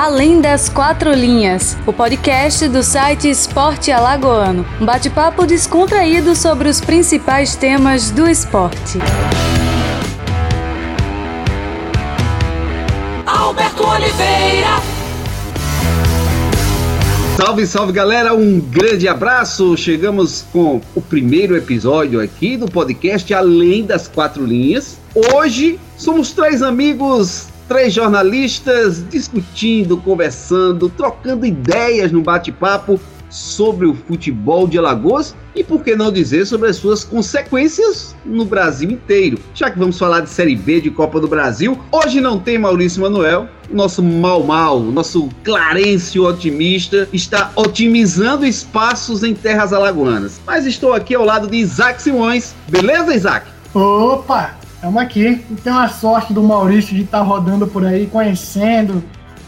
Além das Quatro Linhas, o podcast do site Esporte Alagoano. Um bate-papo descontraído sobre os principais temas do esporte. Alberto Oliveira. Salve, salve galera, um grande abraço. Chegamos com o primeiro episódio aqui do podcast Além das Quatro Linhas. Hoje somos três amigos Três jornalistas discutindo, conversando, trocando ideias no bate-papo sobre o futebol de Alagoas e por que não dizer sobre as suas consequências no Brasil inteiro. Já que vamos falar de Série B de Copa do Brasil, hoje não tem Maurício Manuel, nosso mal mal, nosso Clarencio otimista está otimizando espaços em terras alagoanas. Mas estou aqui ao lado de Isaac Simões. Beleza, Isaac? Opa! Estamos aqui. E tem a sorte do Maurício de estar tá rodando por aí, conhecendo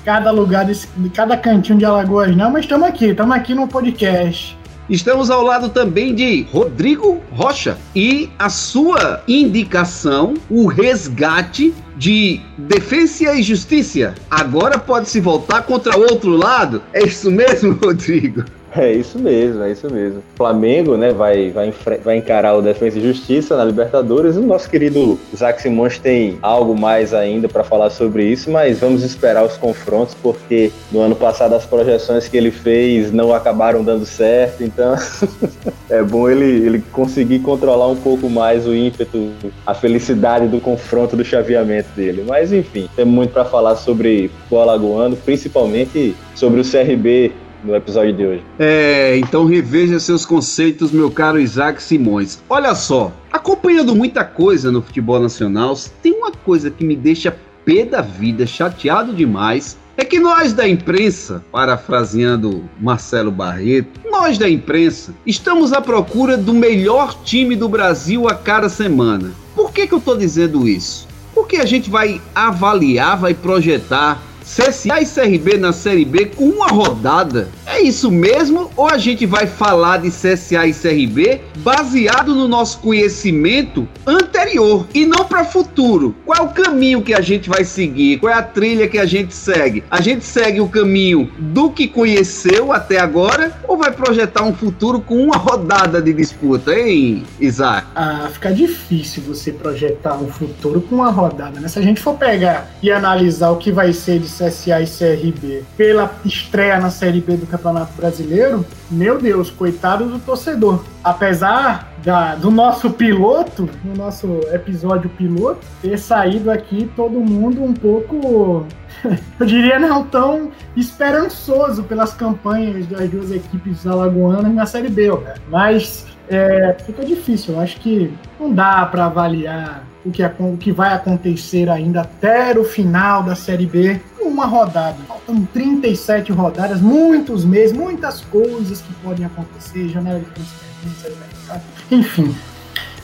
cada lugar, desse, cada cantinho de Alagoas, não, mas estamos aqui, estamos aqui no podcast. Estamos ao lado também de Rodrigo Rocha e a sua indicação, o resgate de Defesa e Justiça. Agora pode se voltar contra o outro lado? É isso mesmo, Rodrigo? É isso mesmo, é isso mesmo. O Flamengo, né, vai, vai, vai encarar o Defesa e Justiça na Libertadores. O nosso querido Isaac Simões tem algo mais ainda para falar sobre isso, mas vamos esperar os confrontos, porque no ano passado as projeções que ele fez não acabaram dando certo, então é bom ele, ele conseguir controlar um pouco mais o ímpeto, a felicidade do confronto, do chaveamento dele. Mas enfim, tem muito para falar sobre o Alagoano, principalmente sobre o CRB no episódio de hoje. É, então reveja seus conceitos, meu caro Isaac Simões. Olha só, acompanhando muita coisa no futebol nacional, tem uma coisa que me deixa pé da vida, chateado demais, é que nós da imprensa, parafraseando Marcelo Barreto, nós da imprensa estamos à procura do melhor time do Brasil a cada semana. Por que, que eu estou dizendo isso? Porque a gente vai avaliar, vai projetar CSA e CRB na Série B com uma rodada. É isso mesmo? Ou a gente vai falar de CSA e CRB baseado no nosso conhecimento anterior e não para futuro? Qual é o caminho que a gente vai seguir? Qual é a trilha que a gente segue? A gente segue o caminho do que conheceu até agora ou vai projetar um futuro com uma rodada de disputa, hein, Isaac? Ah, fica difícil você projetar um futuro com uma rodada, né? Se a gente for pegar e analisar o que vai ser de CSA e CRB pela estreia na Série B do Campeonato Brasileiro, meu Deus, coitado do torcedor. Apesar da, do nosso piloto, no nosso episódio piloto, ter saído aqui todo mundo um pouco, eu diria não tão esperançoso pelas campanhas das duas equipes alagoanas na Série B, cara. Mas é, fica difícil. Eu acho que não dá para avaliar o que, o que vai acontecer ainda até o final da Série B uma rodada. Faltam 37 rodadas, muitos meses, muitas coisas que podem acontecer, janela de transferência, enfim,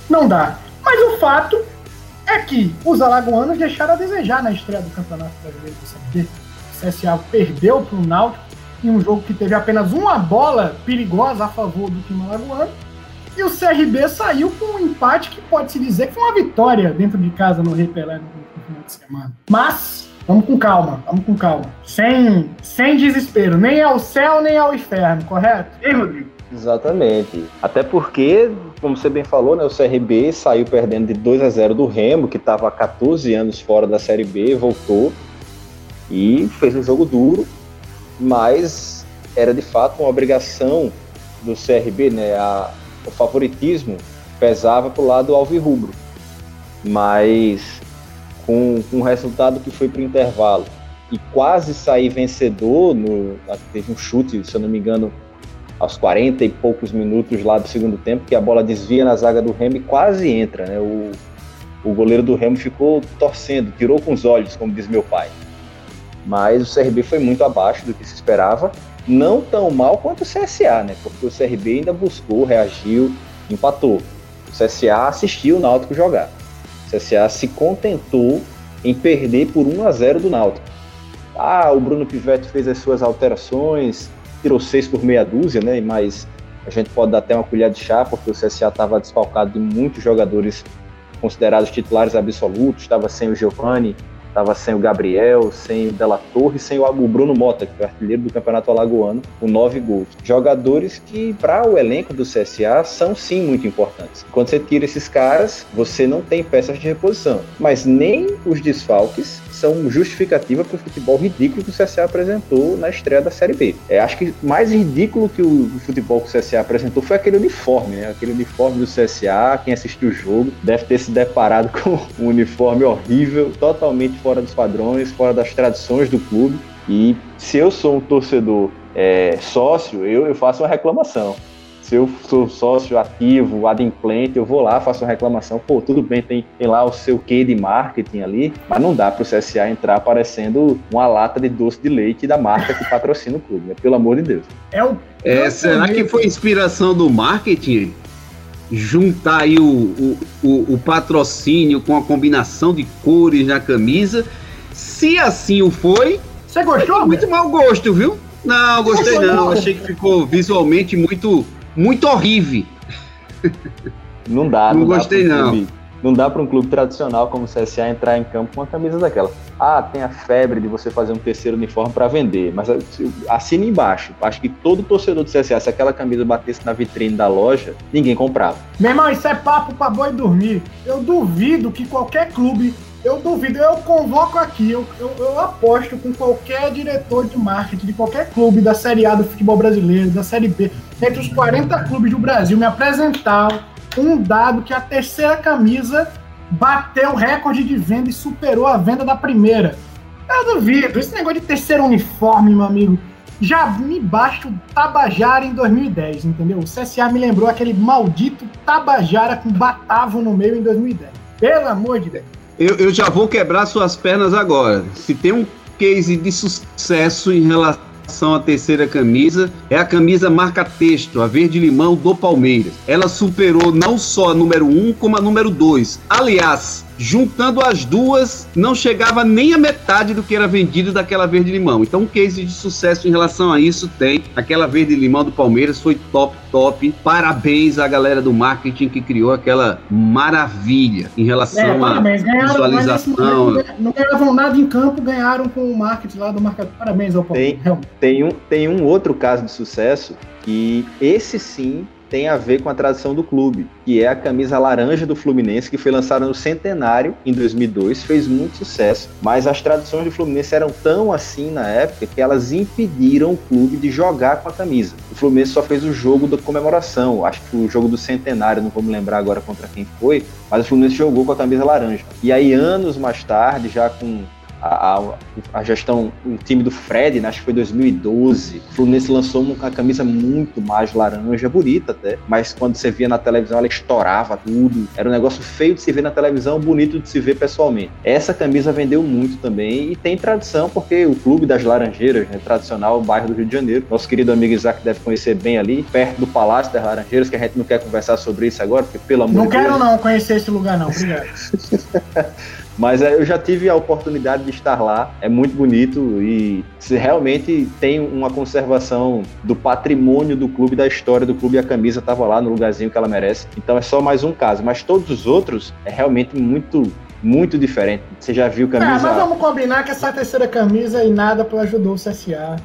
não dá. Mas o fato é que os alagoanos deixaram a desejar na estreia do Campeonato Brasileiro do Série O CSA perdeu para o Náutico em um jogo que teve apenas uma bola perigosa a favor do time alagoano. E o CRB saiu com um empate que pode-se dizer que foi uma vitória dentro de casa no Rei Pelé no final de semana. Mas Vamos com calma, vamos com calma. Sem, sem desespero, nem ao céu, nem ao inferno, correto? E Rodrigo? Exatamente. Até porque, como você bem falou, né, o CRB saiu perdendo de 2 a 0 do Remo, que estava há 14 anos fora da Série B, voltou e fez um jogo duro, mas era de fato uma obrigação do CRB, né? A, o favoritismo pesava para o lado alvirrubro. Mas com, com um resultado que foi para o intervalo e quase sair vencedor, no, teve um chute, se eu não me engano, aos 40 e poucos minutos lá do segundo tempo, que a bola desvia na zaga do Remo e quase entra, né? O, o goleiro do Remo ficou torcendo, tirou com os olhos, como diz meu pai. Mas o CRB foi muito abaixo do que se esperava, não tão mal quanto o CSA, né? Porque o CRB ainda buscou, reagiu, empatou. O CSA assistiu o Náutico jogar. O CSA se contentou em perder por 1 a 0 do Náutico. Ah, o Bruno Pivetti fez as suas alterações, tirou seis por meia dúzia, né? Mas a gente pode dar até uma colher de chá, porque o CSA estava desfalcado de muitos jogadores considerados titulares absolutos, estava sem o Giovani, Tava sem o Gabriel, sem o Della Torre, sem o Bruno Mota, que foi artilheiro do Campeonato Alagoano, com nove gols. Jogadores que, para o elenco do CSA, são sim muito importantes. Quando você tira esses caras, você não tem peças de reposição. Mas nem os desfalques são justificativa para o futebol ridículo que o CSA apresentou na estreia da Série B. É, acho que mais ridículo que o, futebol que o CSA apresentou foi aquele uniforme, né? Aquele uniforme do CSA, quem assistiu o jogo deve ter se deparado com um uniforme horrível, totalmente fora dos padrões, fora das tradições do clube. E se eu sou um torcedor é, sócio, eu, eu faço uma reclamação se eu sou sócio ativo, adimplente, eu vou lá, faço uma reclamação, pô, tudo bem, tem, tem lá o seu quê de marketing ali, mas não dá para o CSA entrar aparecendo uma lata de doce de leite da marca que patrocina o clube, né? pelo amor de Deus. É o é, será que foi inspiração do marketing? Juntar aí o, o, o, o patrocínio com a combinação de cores na camisa. Se assim o foi, você gostou? Muito mau gosto, viu? Não, gostei não. Achei que ficou visualmente muito muito horrível. Não dá, não, não gostei dá não. Clube, não dá para um clube tradicional como o CSA entrar em campo com uma camisa daquela. Ah, tem a febre de você fazer um terceiro uniforme para vender, mas assina embaixo. Acho que todo torcedor do CSA, se aquela camisa batesse na vitrine da loja, ninguém comprava. Meu irmão, isso é papo para boi dormir. Eu duvido que qualquer clube eu duvido, eu convoco aqui, eu, eu, eu, aposto com qualquer diretor de marketing de qualquer clube da Série A do futebol brasileiro, da Série B, entre os 40 clubes do Brasil, me apresentar um dado que a terceira camisa bateu o recorde de venda e superou a venda da primeira. Eu duvido, esse negócio de terceiro uniforme, meu amigo, já me basta o Tabajara em 2010, entendeu? O CSA me lembrou aquele maldito Tabajara com Batavo no meio em 2010. Pelo amor de Deus. Eu, eu já vou quebrar suas pernas agora. Se tem um case de sucesso em relação à terceira camisa, é a camisa marca texto, a verde limão do Palmeiras. Ela superou não só a número 1, um, como a número 2. Aliás, juntando as duas, não chegava nem a metade do que era vendido daquela verde limão. Então, um case de sucesso em relação a isso tem. Aquela verde limão do Palmeiras foi top, top. Parabéns à galera do marketing que criou aquela maravilha em relação é, à visualização. Não, não ganhavam nada em campo, ganharam com o marketing lá do marketing. Parabéns ao Palmeiras. Tem, tem, um, tem um outro caso de sucesso que esse sim tem a ver com a tradição do clube, que é a camisa laranja do Fluminense, que foi lançada no centenário em 2002, fez muito sucesso, mas as tradições do Fluminense eram tão assim na época que elas impediram o clube de jogar com a camisa. O Fluminense só fez o jogo da comemoração, acho que o jogo do centenário, não vou me lembrar agora contra quem foi, mas o Fluminense jogou com a camisa laranja. E aí, anos mais tarde, já com a, a, gestão, o time do Fred, né, acho que foi 2012, o Fluminense lançou uma camisa muito mais laranja, bonita até, mas quando você via na televisão ela estourava tudo, era um negócio feio de se ver na televisão, bonito de se ver pessoalmente. Essa camisa vendeu muito também e tem tradição, porque o Clube das Laranjeiras, né, tradicional bairro do Rio de Janeiro, nosso querido amigo Isaac deve conhecer bem ali, perto do Palácio das Laranjeiras, que a gente não quer conversar sobre isso agora, porque pelo amor não de Deus... Não quero não conhecer esse lugar não, obrigado. Mas é, eu já tive a oportunidade de estar lá, é muito bonito e se realmente tem uma conservação do patrimônio do clube, da história do clube, e a camisa estava lá no lugarzinho que ela merece. Então é só mais um caso, mas todos os outros é realmente muito muito diferente. Você já viu camisa. Ah, mas vamos combinar que essa terceira camisa e nada ajudou o CSA.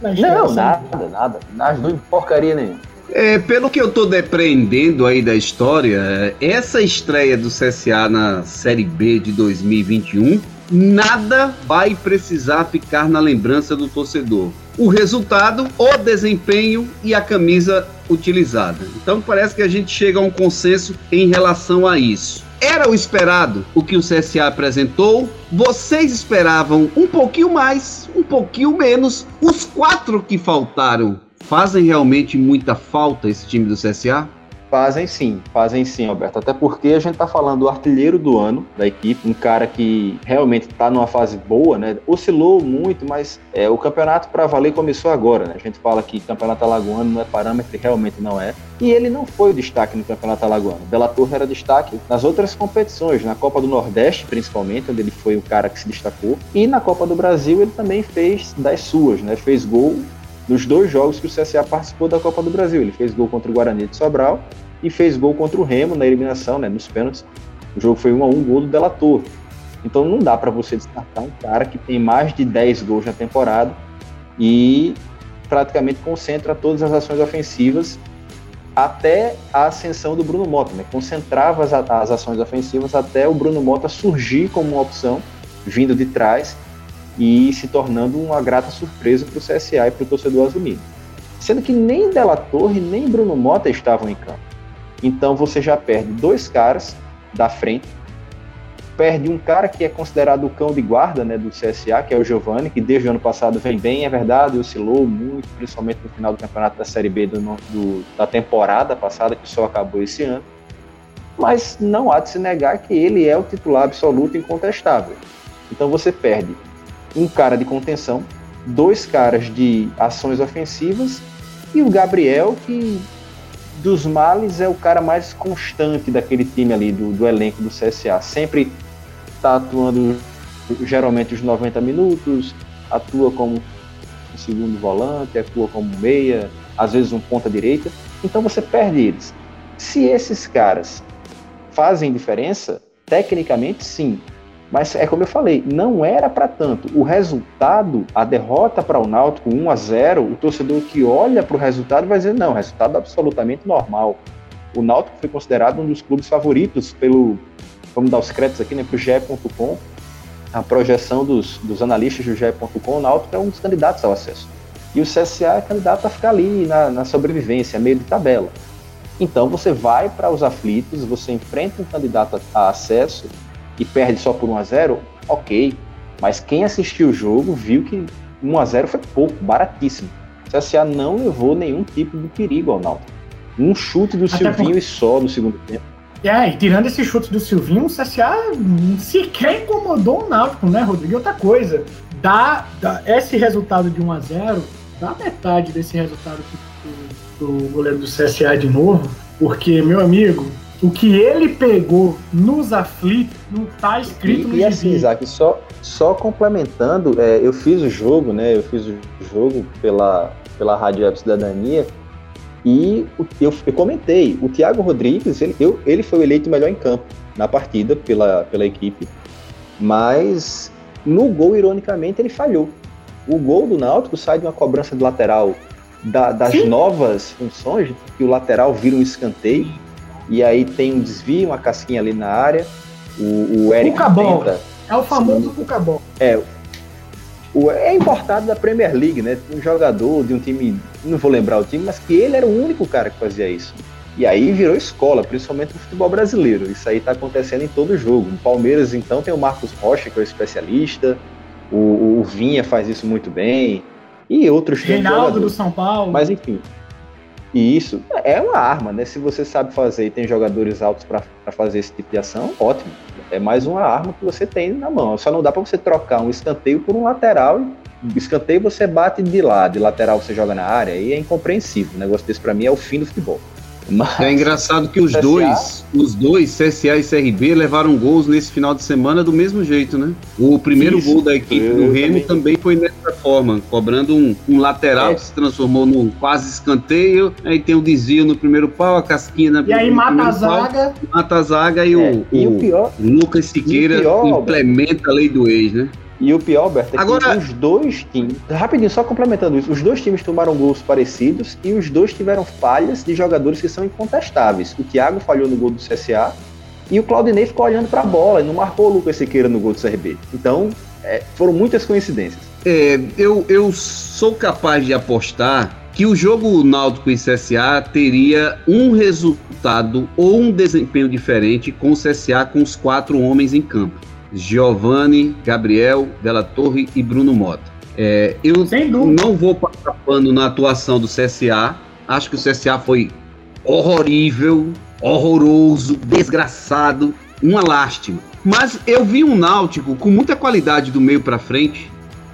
Não, nada, nada. Não ajudou porcaria nenhuma. É, pelo que eu tô depreendendo aí da história, essa estreia do CSA na Série B de 2021, nada vai precisar ficar na lembrança do torcedor. O resultado, o desempenho e a camisa utilizada. Então parece que a gente chega a um consenso em relação a isso. Era o esperado o que o CSA apresentou. Vocês esperavam um pouquinho mais, um pouquinho menos. Os quatro que faltaram fazem realmente muita falta esse time do CSA? Fazem sim, fazem sim, Alberto. Até porque a gente está falando do artilheiro do ano da equipe, um cara que realmente está numa fase boa, né? Oscilou muito, mas é, o campeonato para valer começou agora, né? A gente fala que campeonato alagoano não é parâmetro realmente não é. E ele não foi o destaque no campeonato alagoano. Bela Torre era destaque nas outras competições, na Copa do Nordeste principalmente, onde ele foi o cara que se destacou, e na Copa do Brasil ele também fez das suas, né? Fez gol nos dois jogos que o CSA participou da Copa do Brasil. Ele fez gol contra o Guarani de Sobral e fez gol contra o Remo na eliminação, né, nos pênaltis. O jogo foi 1 a 1 gol do Delator. Então não dá para você descartar um cara que tem mais de 10 gols na temporada e praticamente concentra todas as ações ofensivas até a ascensão do Bruno Mota, né? concentrava as, as ações ofensivas até o Bruno Mota surgir como uma opção, vindo de trás e se tornando uma grata surpresa para o CSA e para o torcedor azulino. Sendo que nem Della Torre nem Bruno Mota estavam em campo. Então você já perde dois caras da frente perde um cara que é considerado o cão de guarda né, do CSA, que é o Giovani, que desde o ano passado vem bem, é verdade, oscilou muito, principalmente no final do campeonato da Série B do, do, da temporada passada, que só acabou esse ano. Mas não há de se negar que ele é o titular absoluto incontestável. Então você perde um cara de contenção, dois caras de ações ofensivas e o Gabriel, que dos males é o cara mais constante daquele time ali, do, do elenco do CSA. Sempre está atuando geralmente os 90 minutos, atua como segundo volante, atua como meia, às vezes um ponta direita. Então você perde eles. Se esses caras fazem diferença, tecnicamente sim. Mas é como eu falei, não era para tanto. O resultado, a derrota para o Náutico 1 a 0, o torcedor que olha para o resultado vai dizer não, resultado absolutamente normal. O Náutico foi considerado um dos clubes favoritos pelo vamos dar os créditos aqui, né, para o GE.com, a projeção dos, dos analistas do GE.com, o Náutico é um dos candidatos ao acesso. E o CSA é candidato a ficar ali na, na sobrevivência, meio de tabela. Então você vai para os aflitos, você enfrenta um candidato a, a acesso e perde só por 1 a 0 ok. Mas quem assistiu o jogo viu que 1 a 0 foi pouco, baratíssimo. O CSA não levou nenhum tipo de perigo ao Náutico. Um chute do Até Silvinho por... e só no segundo tempo é, e tirando esse chute do Silvinho, o CSA sequer incomodou o Náutico, né, Rodrigo? E outra coisa, dá, dá esse resultado de 1 a 0 dá metade desse resultado do, do goleiro do CSA de novo, porque, meu amigo, o que ele pegou nos aflitos não tá escrito e, no E assim, Isaac, só, só complementando, é, eu fiz o jogo, né? Eu fiz o jogo pela, pela Rádio Web Cidadania e eu, eu comentei, o Thiago Rodrigues, ele, eu, ele foi eleito melhor em campo na partida pela, pela equipe, mas no gol, ironicamente, ele falhou. O gol do Náutico sai de uma cobrança de lateral da, das Sim. novas funções, que o lateral vira um escanteio, e aí tem um desvio, uma casquinha ali na área. O, o Eric tenta. É o famoso Cucabol. É, o, é importado da Premier League, né? Um jogador de um time, não vou lembrar o time, mas que ele era o único cara que fazia isso. E aí virou escola, principalmente no futebol brasileiro. Isso aí tá acontecendo em todo jogo. No Palmeiras, então, tem o Marcos Rocha, que é o especialista. O, o Vinha faz isso muito bem. E outros Reinaldo do São Paulo. Mas enfim. E isso é uma arma, né? Se você sabe fazer e tem jogadores altos para fazer esse tipo de ação, ótimo. É mais uma arma que você tem na mão. Só não dá para você trocar um escanteio por um lateral. Escanteio você bate de lado, de lateral você joga na área, e é incompreensível. O negócio desse para mim é o fim do futebol. Mas, é engraçado que os CSA, dois, os dois, CSA e CRB, levaram gols nesse final de semana do mesmo jeito, né? O primeiro isso, gol da equipe do Remo também. também foi nessa forma, cobrando um, um lateral é. que se transformou num quase escanteio, aí tem o um desvio no primeiro pau, a casquinha na E aí mata a zaga. Pau, mata a zaga e, é. o, e o, o pior, Lucas Siqueira pior, implementa a lei do ex, né? E o pior, Berto, é Agora... que os dois times. Rapidinho, só complementando isso, os dois times tomaram gols parecidos e os dois tiveram falhas de jogadores que são incontestáveis. O Thiago falhou no gol do CSA e o Claudinei ficou olhando para a bola e não marcou o Lucas Siqueira no gol do CRB. Então, é, foram muitas coincidências. É, eu, eu sou capaz de apostar que o jogo Náutico e CSA teria um resultado ou um desempenho diferente com o CSA com os quatro homens em campo. Giovanni, Gabriel, Della Torre e Bruno Mota. É, eu não vou passar pano na atuação do CSA. Acho que o CSA foi horrorível, horroroso, desgraçado, uma lástima. Mas eu vi um Náutico com muita qualidade do meio para frente,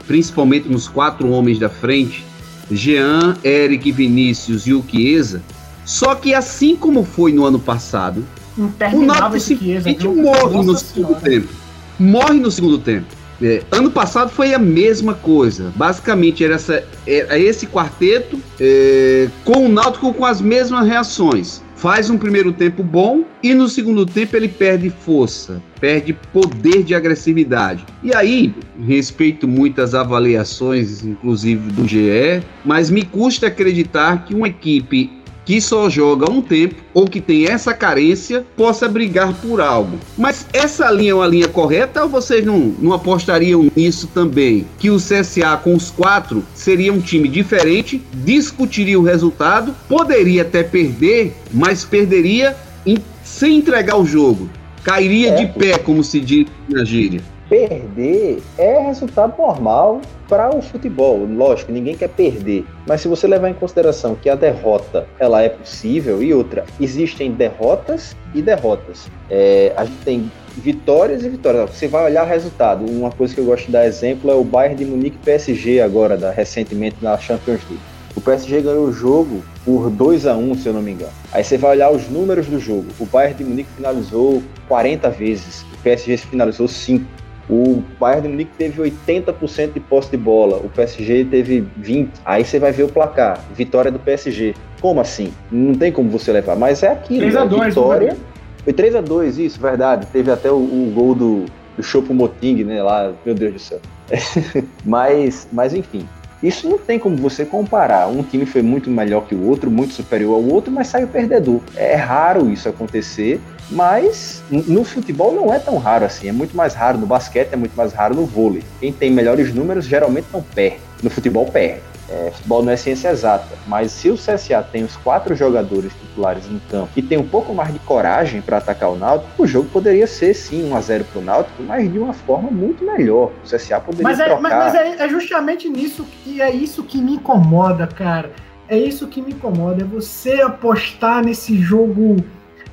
principalmente nos quatro homens da frente, Jean, Eric, Vinícius e o Chiesa. Só que assim como foi no ano passado, o Náutico simplesmente morre no segundo tempo morre no segundo tempo. É, ano passado foi a mesma coisa. Basicamente era, essa, era esse quarteto é, com o Náutico com as mesmas reações. faz um primeiro tempo bom e no segundo tempo ele perde força, perde poder de agressividade. E aí, respeito muitas avaliações, inclusive do GE, mas me custa acreditar que uma equipe que só joga um tempo ou que tem essa carência possa brigar por algo. Mas essa linha é uma linha correta ou vocês não, não apostariam nisso também? Que o CSA com os quatro seria um time diferente, discutiria o resultado, poderia até perder, mas perderia em, sem entregar o jogo. Cairia é. de pé, como se diz na gíria perder é resultado normal para o futebol. Lógico, ninguém quer perder. Mas se você levar em consideração que a derrota ela é possível e outra, existem derrotas e derrotas. É, a gente tem vitórias e vitórias. Você vai olhar resultado. Uma coisa que eu gosto de dar exemplo é o Bayern de Munique PSG agora, da, recentemente na Champions League. O PSG ganhou o jogo por 2 a 1 se eu não me engano. Aí você vai olhar os números do jogo. O Bayern de Munique finalizou 40 vezes, o PSG finalizou 5. O Bayern de Munique teve 80% de posse de bola, o PSG teve 20%. Aí você vai ver o placar, vitória do PSG. Como assim? Não tem como você levar, mas é aquilo. 3 a 2, né? vitória. Né? Foi 3 a 2 isso, verdade. Teve até o, o gol do, do Chopo Moting, né? Lá, meu Deus do céu. mas, mas enfim, isso não tem como você comparar. Um time foi muito melhor que o outro, muito superior ao outro, mas saiu perdedor. É raro isso acontecer mas no futebol não é tão raro assim, é muito mais raro no basquete, é muito mais raro no vôlei. Quem tem melhores números geralmente não perde, no futebol perde. É, futebol não é ciência exata, mas se o CSA tem os quatro jogadores titulares em campo e tem um pouco mais de coragem para atacar o Náutico, o jogo poderia ser sim 1 a 0 para o Náutico, mas de uma forma muito melhor. O CSA poderia mas é, trocar... Mas, mas é, é justamente nisso que é isso que me incomoda, cara. É isso que me incomoda, é você apostar nesse jogo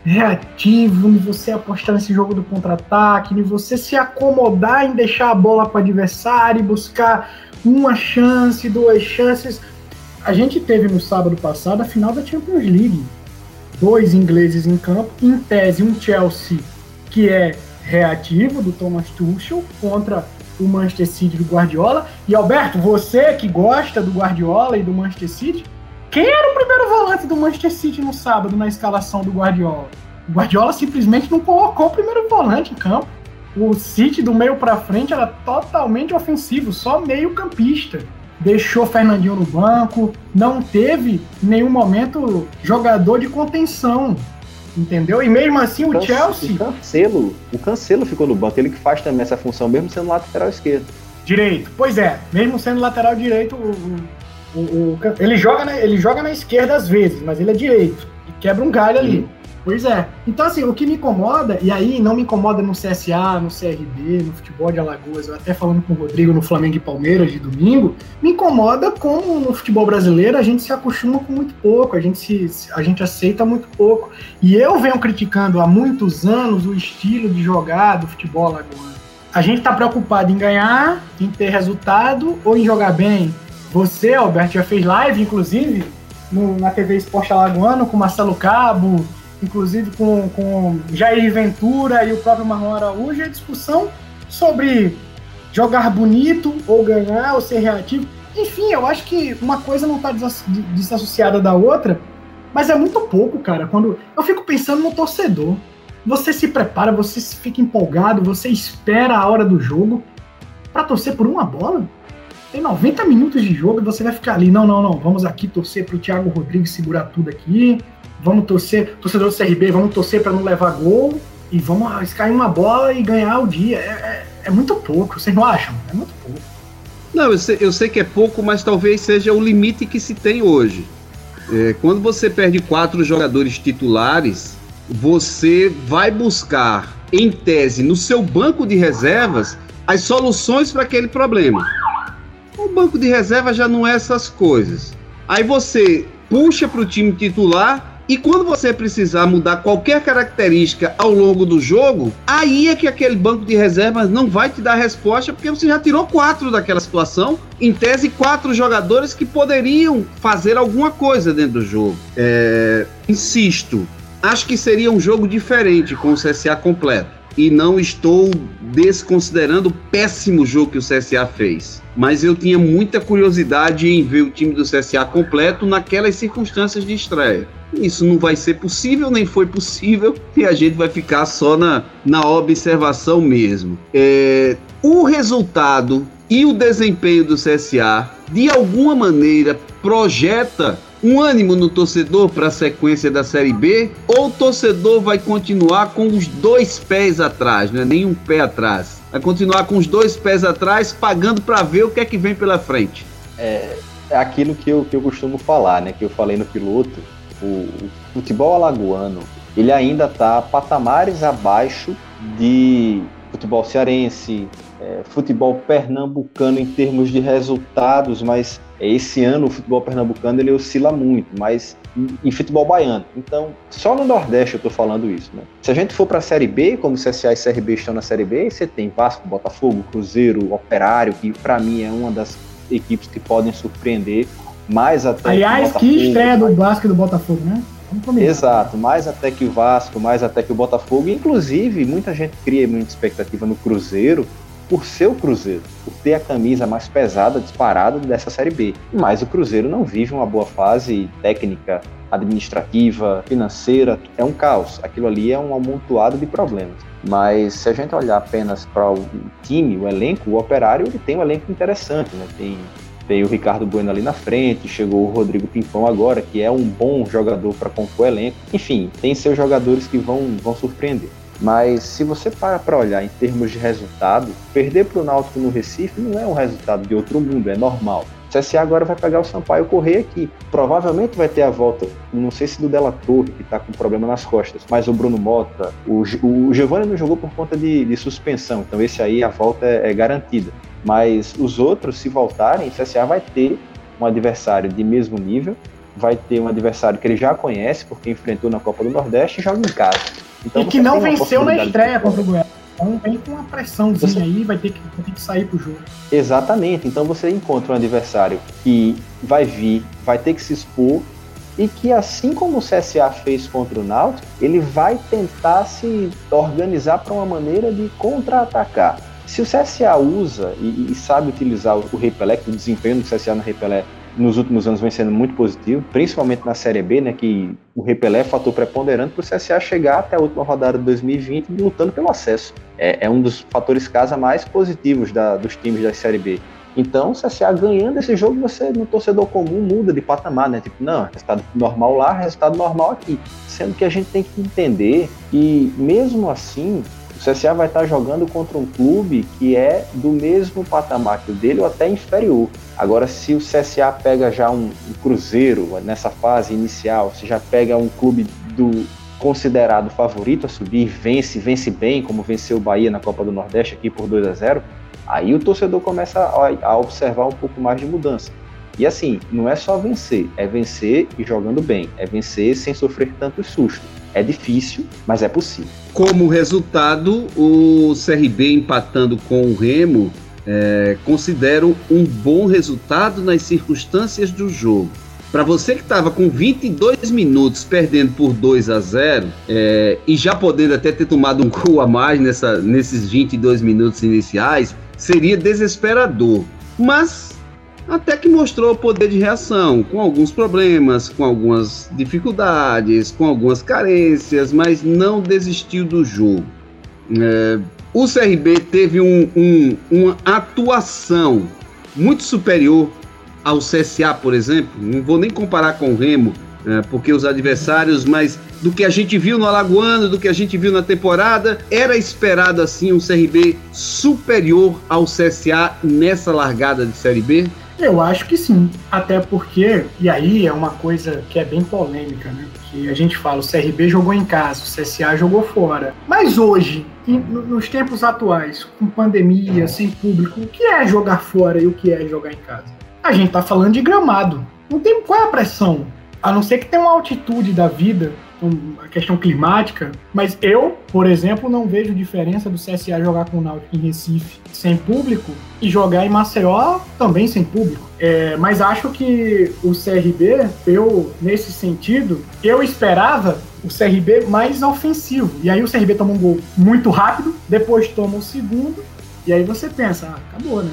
reativo, em você apostar nesse jogo do contra-ataque, em você se acomodar em deixar a bola para o adversário e buscar uma chance, duas chances. A gente teve no sábado passado a final da Champions League. Dois ingleses em campo, em tese um Chelsea que é reativo do Thomas Tuchel contra o Manchester City do Guardiola. E Alberto, você que gosta do Guardiola e do Manchester City, quem era o primeiro volante do Manchester City no sábado na escalação do Guardiola? O Guardiola simplesmente não colocou o primeiro volante em campo. O City do meio para frente era totalmente ofensivo, só meio campista. Deixou Fernandinho no banco, não teve em nenhum momento jogador de contenção. Entendeu? E mesmo assim o, Chelsea. O Cancelo, o Cancelo ficou no banco, ele que faz também essa função, mesmo sendo lateral esquerdo. Direito. Pois é, mesmo sendo lateral direito, o, o, o, ele, joga na, ele joga na esquerda às vezes, mas ele é direito. E quebra um galho ali. Pois é. Então, assim, o que me incomoda, e aí não me incomoda no CSA, no CRB, no futebol de Alagoas, eu até falando com o Rodrigo no Flamengo e Palmeiras de domingo, me incomoda como no futebol brasileiro a gente se acostuma com muito pouco, a gente, se, a gente aceita muito pouco. E eu venho criticando há muitos anos o estilo de jogar do futebol alagoano. A gente está preocupado em ganhar, em ter resultado ou em jogar bem. Você, Alberto, já fez live, inclusive, no, na TV Esporte Alagoano com Marcelo Cabo, inclusive com, com Jair Ventura e o próprio Marlon Araújo, a discussão sobre jogar bonito ou ganhar ou ser reativo. Enfim, eu acho que uma coisa não está desassociada da outra, mas é muito pouco, cara. Quando eu fico pensando no torcedor, você se prepara, você fica empolgado, você espera a hora do jogo para torcer por uma bola. Tem 90 minutos de jogo e você vai ficar ali. Não, não, não. Vamos aqui torcer para o Thiago Rodrigues segurar tudo aqui. Vamos torcer, torcedor do CRB, vamos torcer para não levar gol. E vamos arriscar uma bola e ganhar o dia. É, é, é, muito pouco, vocês não acham? É muito pouco. Não, eu sei, eu sei que é pouco, mas talvez seja o limite que se tem hoje. É, quando você perde quatro jogadores titulares, você vai buscar, em tese, no seu banco de reservas, as soluções para aquele problema. O banco de reserva já não é essas coisas. Aí você puxa para o time titular e quando você precisar mudar qualquer característica ao longo do jogo, aí é que aquele banco de reservas não vai te dar resposta, porque você já tirou quatro daquela situação. Em tese, quatro jogadores que poderiam fazer alguma coisa dentro do jogo. É, insisto, acho que seria um jogo diferente com o CSA completo e não estou desconsiderando o péssimo jogo que o CSA fez. Mas eu tinha muita curiosidade em ver o time do CSA completo naquelas circunstâncias de estreia. isso não vai ser possível, nem foi possível, e a gente vai ficar só na, na observação mesmo. É, o resultado e o desempenho do CSA, de alguma maneira, projeta um ânimo no torcedor para a sequência da Série B? Ou o torcedor vai continuar com os dois pés atrás, não é um pé atrás? Vai continuar com os dois pés atrás, pagando para ver o que é que vem pela frente? É, é aquilo que eu, que eu costumo falar, né? Que eu falei no piloto. O, o futebol alagoano, ele ainda está patamares abaixo de futebol cearense, é, futebol pernambucano em termos de resultados, mas esse ano o futebol pernambucano ele oscila muito, mas em futebol baiano. Então, só no Nordeste eu estou falando isso. Né? Se a gente for para a Série B, como o CSA e CRB estão na Série B, você tem Vasco, Botafogo, Cruzeiro, Operário, que para mim é uma das equipes que podem surpreender mais até. Aliás, que, que estreia do Vasco e do Botafogo, né? Exato, mais até que o Vasco, mais até que o Botafogo. Inclusive, muita gente cria muita expectativa no Cruzeiro, por ser o Cruzeiro, por ter a camisa mais pesada, disparada dessa Série B. Mas o Cruzeiro não vive uma boa fase técnica, administrativa, financeira, é um caos. Aquilo ali é um amontoado de problemas. Mas se a gente olhar apenas para o time, o elenco, o operário, ele tem um elenco interessante, né? Tem, tem o Ricardo Bueno ali na frente, chegou o Rodrigo Pimpão agora, que é um bom jogador para compor elenco. Enfim, tem seus jogadores que vão, vão surpreender. Mas se você para para olhar em termos de resultado, perder para o Náutico no Recife não é um resultado de outro mundo, é normal. O CSA agora vai pegar o Sampaio correr aqui. Provavelmente vai ter a volta, não sei se do Della Torre, que está com problema nas costas, mas o Bruno Mota, o, o Giovanni não jogou por conta de, de suspensão, então esse aí a volta é, é garantida. Mas os outros, se voltarem, o CSA vai ter um adversário de mesmo nível, vai ter um adversário que ele já conhece, porque enfrentou na Copa do Nordeste e joga em casa. Então, e que não venceu na estreia contra o Goiás. Então vem com uma pressãozinha você... aí, vai ter, que, vai ter que sair pro jogo. Exatamente. Então você encontra um adversário que vai vir, vai ter que se expor e que assim como o CSA fez contra o Náutico, ele vai tentar se organizar para uma maneira de contra-atacar. Se o CSA usa e, e sabe utilizar o, o Repelé, que o desempenho do CSA no Repelé nos últimos anos vem sendo muito positivo, principalmente na Série B, né, que o repelé é fator preponderante para o CSA chegar até a última rodada de 2020 lutando pelo acesso. É, é um dos fatores casa mais positivos da, dos times da Série B. Então, o CSA ganhando esse jogo, você no torcedor comum muda de patamar, né? Tipo, não, resultado normal lá, resultado normal aqui. Sendo que a gente tem que entender que, mesmo assim, o CSA vai estar jogando contra um clube que é do mesmo patamar que o dele ou até inferior. Agora, se o CSA pega já um, um Cruzeiro nessa fase inicial, se já pega um clube do considerado favorito a subir, vence, vence bem, como venceu o Bahia na Copa do Nordeste aqui por 2 a 0, aí o torcedor começa a, a observar um pouco mais de mudança. E assim, não é só vencer, é vencer e jogando bem, é vencer sem sofrer tantos sustos. É difícil, mas é possível. Como resultado, o CRB empatando com o Remo, é, considero um bom resultado nas circunstâncias do jogo. Para você que estava com 22 minutos perdendo por 2 a 0 é, e já podendo até ter tomado um gol a mais nessa, nesses 22 minutos iniciais, seria desesperador. Mas até que mostrou poder de reação, com alguns problemas, com algumas dificuldades, com algumas carências, mas não desistiu do jogo. É, o CRB teve um, um, uma atuação muito superior ao CSA, por exemplo. Não vou nem comparar com o Remo, é, porque os adversários, mas do que a gente viu no Alagoano, do que a gente viu na temporada, era esperado assim um CRB superior ao CSA nessa largada de Série B? Eu acho que sim. Até porque, e aí é uma coisa que é bem polêmica, né? Que a gente fala, o CRB jogou em casa, o CSA jogou fora. Mas hoje, nos tempos atuais, com pandemia, sem público, o que é jogar fora e o que é jogar em casa? A gente tá falando de gramado. Não tem qual é a pressão? A não ser que tenha uma altitude da vida a questão climática, mas eu, por exemplo, não vejo diferença do CSA jogar com o Náutico em Recife sem público e jogar em Maceió também sem público. É, mas acho que o CRB, eu, nesse sentido, eu esperava o CRB mais ofensivo. E aí o CRB toma um gol muito rápido, depois toma o segundo, e aí você pensa, ah, acabou, né?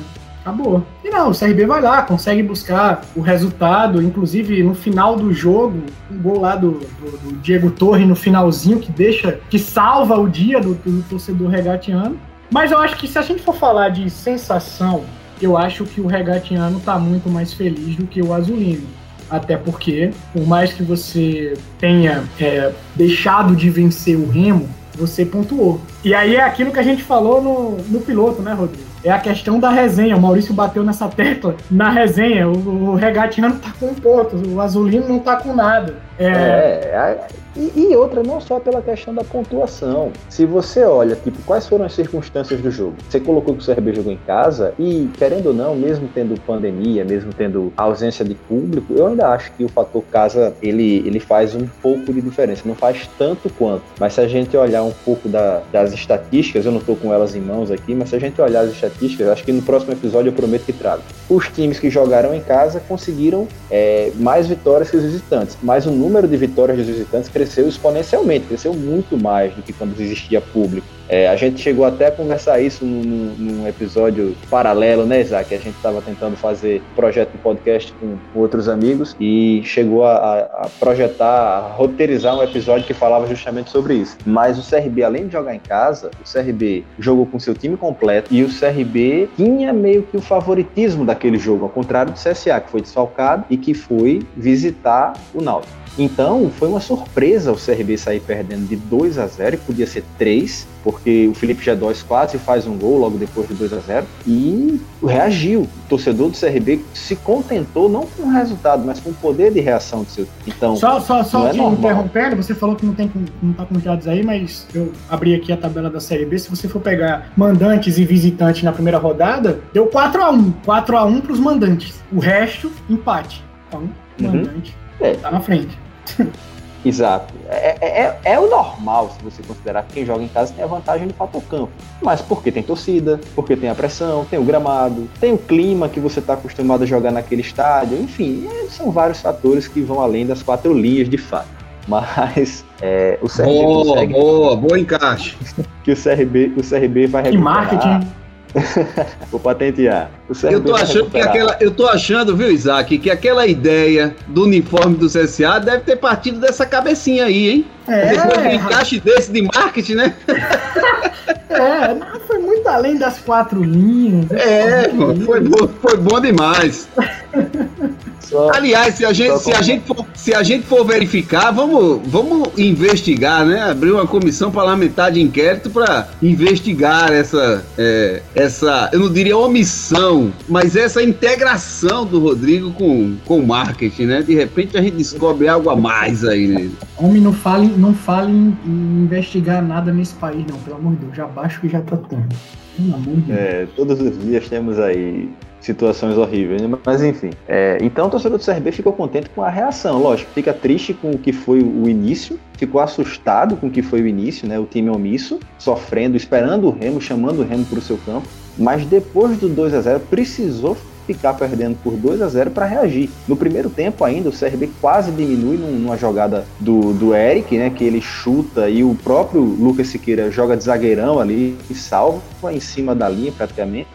Acabou. E não, o CRB vai lá, consegue buscar o resultado, inclusive no final do jogo, um gol lá do, do, do Diego Torre no finalzinho que deixa, que salva o dia do, do torcedor regatiano. Mas eu acho que se a gente for falar de sensação, eu acho que o regatiano tá muito mais feliz do que o azulino. Até porque, por mais que você tenha é, deixado de vencer o Remo, você pontuou. E aí é aquilo que a gente falou no, no piloto, né, Rodrigo? É a questão da resenha. O Maurício bateu nessa tecla na resenha. O, o regatiano tá com pontos, o azulino não tá com nada. É, é e, e, outra, não só pela questão da pontuação. Se você olha, tipo, quais foram as circunstâncias do jogo? Você colocou que o CRB jogou em casa e, querendo ou não, mesmo tendo pandemia, mesmo tendo ausência de público, eu ainda acho que o fator casa, ele, ele faz um pouco de diferença. Não faz tanto quanto. Mas se a gente olhar um pouco da, das estatísticas, eu não estou com elas em mãos aqui, mas se a gente olhar as estatísticas, acho que no próximo episódio eu prometo que trago. Os times que jogaram em casa conseguiram é, mais vitórias que os visitantes, mas o número de vitórias dos visitantes cresceu exponencialmente, cresceu muito mais do que quando existia público. É, a gente chegou até a conversar isso num, num episódio paralelo, né, Isaac? A gente estava tentando fazer projeto de podcast com, outros amigos e chegou a, a, projetar, a roteirizar um episódio que falava justamente sobre isso. Mas o CRB, além de jogar em casa, o CRB jogou com seu time completo e o CRB tinha meio que o favoritismo daquele jogo, ao contrário do CSA, que foi desfalcado e que foi visitar o Náutico. Então, foi uma surpresa o CRB sair perdendo de 2 a 0 e podia ser 3, porque o Felipe G2 quase faz um gol logo depois de 2 a 0 e reagiu. O torcedor do CRB se contentou não com o resultado, mas com o poder de reação do seu Então, só só, só é te interrompendo, você falou que não tem não tá com dados aí, mas eu abri aqui a tabela da Série B, se você for pegar mandantes e visitantes na primeira rodada, deu 4 a 1, 4 a 1 para os mandantes. O resto empate. Então, uhum. mandante uhum. tá na frente. Exato. É, é, é, é, o normal se você considerar que quem joga em casa tem a vantagem do fator campo. Mas porque tem torcida, porque tem a pressão, tem o gramado, tem o clima que você está acostumado a jogar naquele estádio, enfim, é, são vários fatores que vão além das quatro linhas de fato. Mas é, o CRB boa, consegue... boa, boa encaixe. que o CRB, o CRB vai recuperar. Que marketing Vou patentear. Eu tô achando que aquela, eu tô achando, viu, Isaac, que aquela ideia do uniforme do CSA deve ter partido dessa cabecinha aí, hein? É. Depois de um encaixe desse de marketing, né? É, foi muito além das quatro linhas. É, foi, bom, foi bom demais. Só, Aliás, se a gente, se a gente, for, se a gente for verificar, vamos, vamos investigar, né? Abrir uma comissão parlamentar de inquérito para investigar essa, é, essa, eu não diria omissão, mas essa integração do Rodrigo com, com o marketing, né? De repente a gente descobre algo a mais aí nele. Homem, não fale, não fale em, em investigar nada nesse país, não, pelo amor de Deus. Já baixo que já tá tanto. Pelo amor de Deus. É, todos os dias temos aí situações horríveis, né? mas enfim. É, então o torcedor do CRB ficou contente com a reação, lógico, fica triste com o que foi o início, ficou assustado com o que foi o início, né? O time omisso, sofrendo, esperando o Remo, chamando o Remo para o seu campo, mas depois do 2 a 0 precisou ficar perdendo por 2 a 0 para reagir. No primeiro tempo ainda, o CRB quase diminui numa jogada do, do Eric, né, que ele chuta e o próprio Lucas Siqueira joga de zagueirão ali e salva em cima da linha praticamente.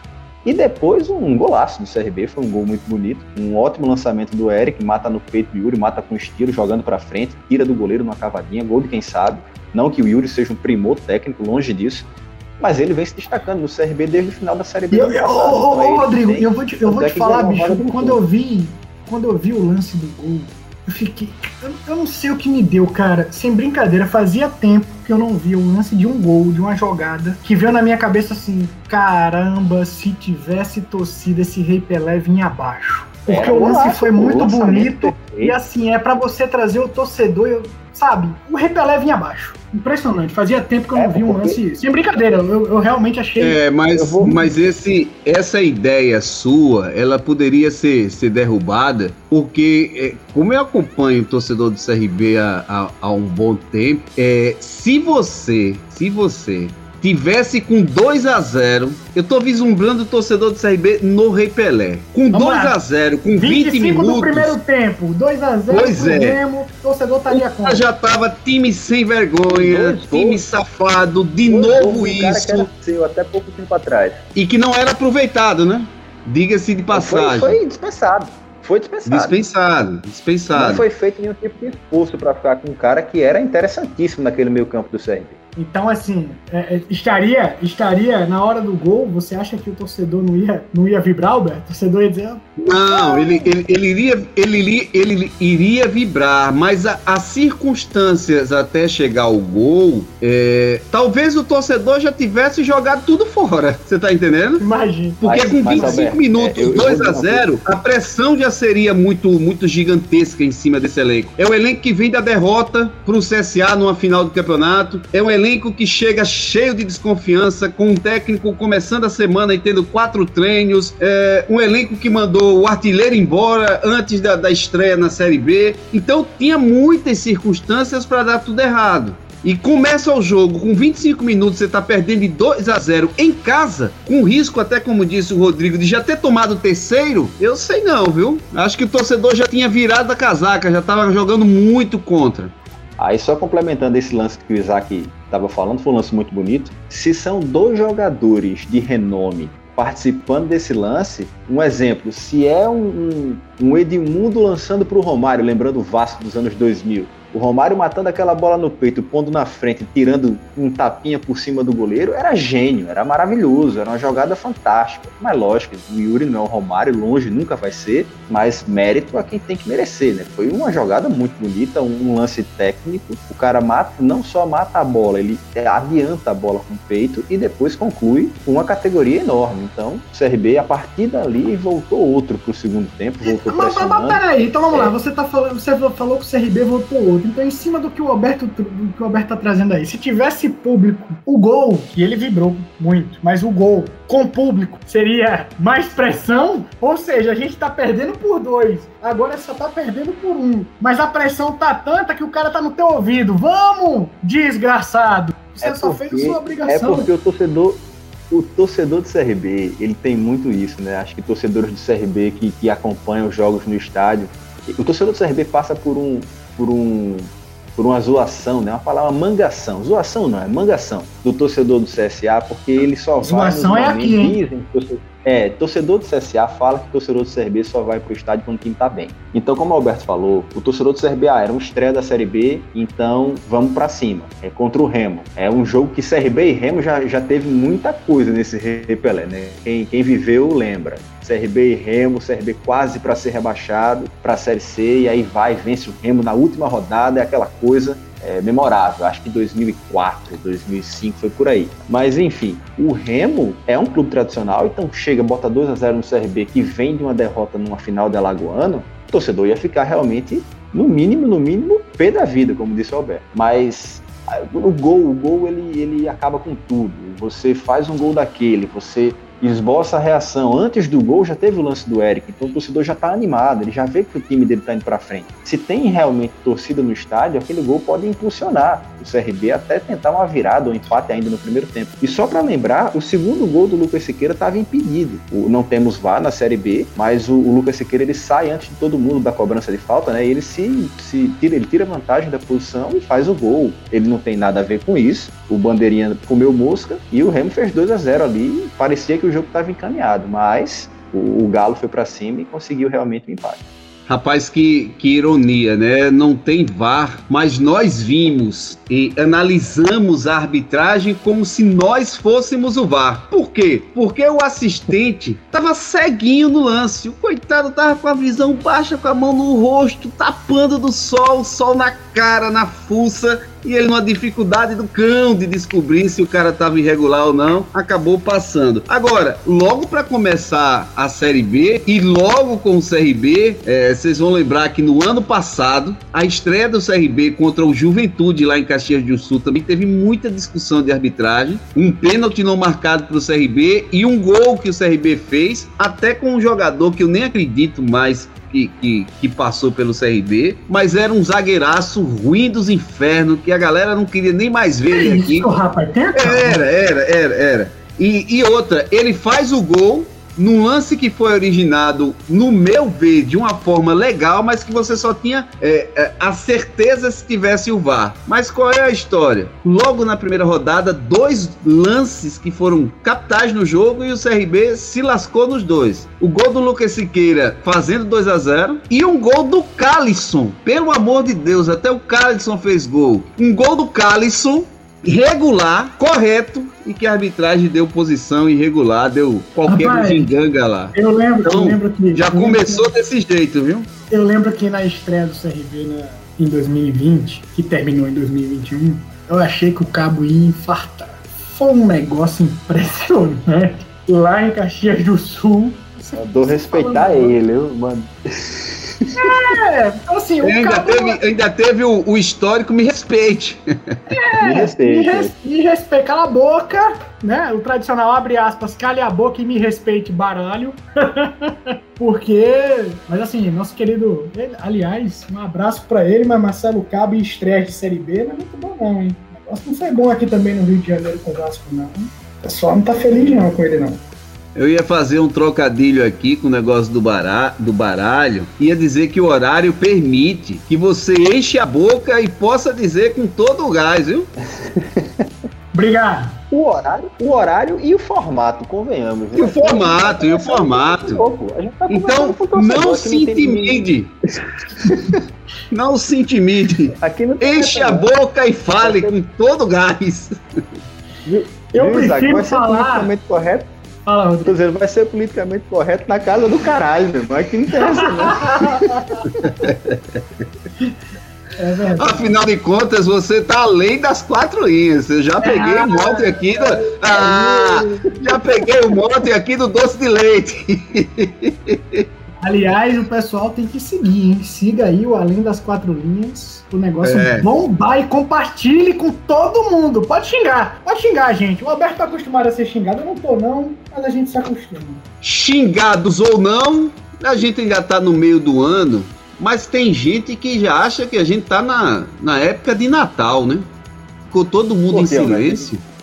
E depois um golaço do CRB, foi um gol muito bonito, um ótimo lançamento do Eric, mata no peito do Yuri, mata com estilo, jogando para frente, tira do goleiro numa cavadinha, gol de quem sabe. Não que o Yuri seja um primor técnico, longe disso, mas ele vem se destacando no CRB desde o final da Série B. Ô, Rodrigo, eu vou te, eu vou te falar, bicho, quando eu vi, quando eu vi o lance do gol, eu fiquei. Eu, eu, não sei o que me deu, cara. Sem brincadeira, fazia tempo que eu não via o lance de um gol, de uma jogada, que veio na minha cabeça assim: caramba, se tivesse torcida, esse Rei Pelé vinha abaixo. Porque é, o lance foi muito bonito. E assim, é para você trazer o torcedor. Eu, sabe, o Repelé vinha abaixo. Impressionante. Fazia tempo que eu não é, vi um lance. Sem brincadeira, eu, eu realmente achei. É, mas, vou... mas esse, essa ideia sua, ela poderia ser, ser derrubada, porque, é, como eu acompanho o torcedor do CRB há, há, há um bom tempo, é, se você, se você tivesse com 2 a 0 eu tô vislumbrando o torcedor do CRB no Rei Pelé. Com 2 a 0 com 20 minutos. do primeiro tempo, 2 a 0 pois é. Remo, o torcedor estaria com. Já tava time sem vergonha, dois, time dois. safado, de dois, novo isso. Cara que era até pouco tempo atrás. E que não era aproveitado, né? Diga-se de passagem. Foi, foi dispensado. Foi dispensado. Dispensado, dispensado. Não foi feito nenhum tipo de esforço para ficar com um cara que era interessantíssimo naquele meio campo do CRB. Então, assim, é, é, estaria, estaria na hora do gol, você acha que o torcedor não ia, não ia vibrar, Alberto? O torcedor ia dizer. Não, ele, ele, ele, iria, ele, iria, ele iria vibrar, mas as circunstâncias até chegar ao gol, é, talvez o torcedor já tivesse jogado tudo fora. Você tá entendendo? Imagina. Porque mas, com 25 mas, Alberto, minutos, é, 2 a 0 a pressão já seria muito, muito gigantesca em cima desse elenco. É um elenco que vem da derrota pro CSA numa final do campeonato. É um elenco elenco que chega cheio de desconfiança, com um técnico começando a semana e tendo quatro treinos, é, um elenco que mandou o artilheiro embora antes da, da estreia na Série B. Então tinha muitas circunstâncias para dar tudo errado e começa o jogo com 25 minutos, você está perdendo de 2 a 0 em casa, com risco até como disse o Rodrigo de já ter tomado o terceiro, eu sei não, viu? Acho que o torcedor já tinha virado a casaca, já estava jogando muito contra. Aí só complementando esse lance que o Isaac estava falando, foi um lance muito bonito. Se são dois jogadores de renome participando desse lance, um exemplo, se é um, um, Edmundo lançando para o Romário, lembrando o Vasco dos anos 2000, o Romário matando aquela bola no peito, pondo na frente, tirando um tapinha por cima do goleiro, era gênio, era maravilhoso, era uma jogada fantástica. Mas lógico, o Yuri não é o Romário, longe nunca vai ser, mas mérito a quem tem que merecer, né? Foi uma jogada muito bonita, um lance técnico. O cara mata, não só mata a bola, ele adianta a bola com o peito e depois conclui uma categoria enorme. Então, o CRB, a partir dali, voltou outro para o segundo tempo, voltou mas, mas, mas peraí, então vamos é. lá, você, tá falando, você falou que o CRB voltou outro. Então, em cima do que o Alberto, do que o Alberto tá trazendo aí, se tivesse público, o gol, e ele vibrou muito, mas o gol com público seria mais pressão? Ou seja, a gente tá perdendo por dois, agora só tá perdendo por um. Mas a pressão tá tanta que o cara tá no teu ouvido. Vamos, desgraçado! Você é só fez a sua obrigação. É porque o torcedor, o torcedor do CRB, ele tem muito isso, né? Acho que torcedores do CRB que, que acompanham os jogos no estádio, o torcedor do CRB passa por um, por um por uma zoação, né? Uma palavra mangação. Zoação não, é mangação do torcedor do CSA, porque ele só vai Zoação é aqui, hein? Dizem, é, torcedor do CSA fala que torcedor do CRB só vai pro estádio quando o time tá bem. Então, como o Alberto falou, o torcedor do CRB ah, era um estreia da Série B, então vamos para cima. É contra o Remo. É um jogo que CRB e Remo já, já teve muita coisa nesse repelé, né? Quem, quem viveu lembra. CRB e Remo, CRB quase para ser rebaixado para a Série C, e aí vai, vence o Remo na última rodada, é aquela coisa é, memorável. Acho que 2004, 2005 foi por aí. Mas enfim, o Remo é um clube tradicional, então chega, bota 2 a 0 no CRB que vem de uma derrota numa final de Alagoano, o torcedor ia ficar realmente, no mínimo, no mínimo, pé da vida, como disse o Alberto. Mas o gol, o gol ele, ele acaba com tudo. Você faz um gol daquele, você esboça a reação. Antes do gol já teve o lance do Eric, então o torcedor já está animado, ele já vê que o time dele está indo para frente. Se tem realmente torcida no estádio, aquele gol pode impulsionar o CRB até tentar uma virada ou um empate ainda no primeiro tempo. E só para lembrar, o segundo gol do Lucas Siqueira estava impedido. O, não temos VAR na Série B, mas o, o, Lucas Siqueira ele sai antes de todo mundo da cobrança de falta, né? E ele se, se tira, ele tira vantagem da posição e faz o gol. Ele não tem nada a ver com isso. O bandeirinha comeu mosca e o Remo fez 2 a 0 ali. Parecia que o jogo estava encaminhado, mas o, o Galo foi para cima e conseguiu realmente o empate. Rapaz, que, que ironia, né? Não tem VAR, mas nós vimos e analisamos a arbitragem como se nós fôssemos o VAR. Por quê? Porque o assistente tava ceguinho no lance. O coitado tava com a visão baixa, com a mão no rosto, tapando do sol, sol na cara, na fuça e ele, numa dificuldade do cão de descobrir se o cara estava irregular ou não, acabou passando. Agora, logo para começar a Série B e logo com o CRB, é, vocês vão lembrar que no ano passado, a estreia do CRB contra o Juventude lá em Caxias do Sul também teve muita discussão de arbitragem. Um pênalti não marcado para o CRB e um gol que o CRB fez, até com um jogador que eu nem acredito mais que, que, que, passou pelo CRB, mas era um zagueiraço ruim dos infernos, que a galera não queria nem mais ver ele aqui. Isso, rapaz, era, era, era, era. E, e outra, ele faz o gol num lance que foi originado, no meu ver, de uma forma legal, mas que você só tinha é, é, a certeza se tivesse o VAR. Mas qual é a história? Logo na primeira rodada, dois lances que foram capitais no jogo e o CRB se lascou nos dois. O gol do Lucas Siqueira fazendo 2 a 0 e um gol do Calisson. Pelo amor de Deus, até o Calisson fez gol. Um gol do Calisson regular, correto, e que a arbitragem deu posição irregular, deu qualquer ginganga lá. Eu lembro, então, eu lembro que. Já começou que, desse jeito, viu? Eu lembro que na estreia do CRB na, em 2020, que terminou em 2021, eu achei que o cabo ia infartar. Foi um negócio impressionante. Lá em Caxias do Sul. Eu dou respeitar ele, mano. É, então assim, o ainda, teve, ainda teve o, o, histórico Me Respeite. É, me respeite. Me, res, me respeite, cala a boca, né? O tradicional abre aspas, cale a boca e me respeite, baralho. Porque, mas assim, nosso querido, ele, aliás, um abraço pra ele, mas Marcelo Cabo e estreia de Série B não é muito bom não, hein? O negócio não foi bom aqui também no Rio de Janeiro com o Vasco, não. O pessoal não tá feliz não com ele, não. Eu ia fazer um trocadilho aqui com o negócio do, bará, do baralho. Ia dizer que o horário permite que você enche a boca e possa dizer com todo o gás, viu? Obrigado. O horário, o horário e o formato, convenhamos. E o formato, e o formato. Tá então, não se intimide. não se intimide. Enche a boca e fale com todo o gás. Eu prefiro falar. Correto? Fala, Rodrigo. Dizendo, vai ser politicamente correto na casa do caralho, meu irmão. Aqui não interessa, É. Afinal de contas, você tá além das quatro linhas. Eu já peguei o mote aqui do. Ah, já peguei o mote aqui do doce de leite. Aliás, o pessoal tem que seguir, hein? Siga aí o Além das Quatro Linhas. O negócio é. bombar e compartilhe com todo mundo. Pode xingar, pode xingar, gente. O Alberto tá acostumado a ser xingado, eu não tô, não, mas a gente se acostuma. Xingados ou não, a gente ainda tá no meio do ano, mas tem gente que já acha que a gente tá na, na época de Natal, né? Ficou todo mundo Por em silêncio. Né?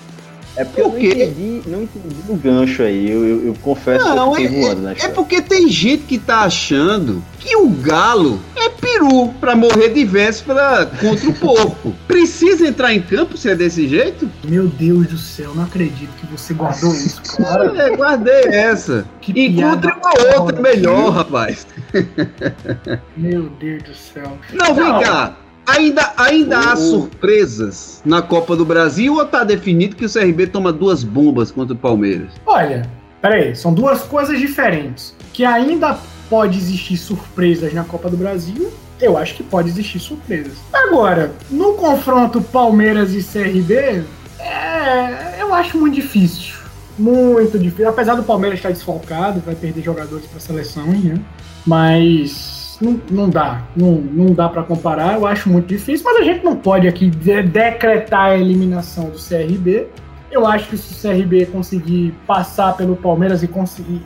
É porque Por eu não entendi, não entendi o gancho aí, eu, eu, eu confesso não, que eu fiquei é, voando na É porque tem gente que tá achando que o galo é peru pra morrer de véspera contra o porco. Precisa entrar em campo se é desse jeito? Meu Deus do céu, não acredito que você guardou isso, cara. É, guardei essa. Que Encontre uma outra melhor, rapaz. Meu Deus do céu. Não, vem cá. Ainda, ainda há surpresas na Copa do Brasil ou tá definido que o CRB toma duas bombas contra o Palmeiras? Olha, peraí, são duas coisas diferentes. Que ainda pode existir surpresas na Copa do Brasil, eu acho que pode existir surpresas. Agora, no confronto Palmeiras e CRB, é, eu acho muito difícil. Muito difícil. Apesar do Palmeiras estar desfalcado, vai perder jogadores para a seleção, né? Mas não, não dá, não, não dá para comparar, eu acho muito difícil, mas a gente não pode aqui de decretar a eliminação do CRB. Eu acho que se o CRB conseguir passar pelo Palmeiras e,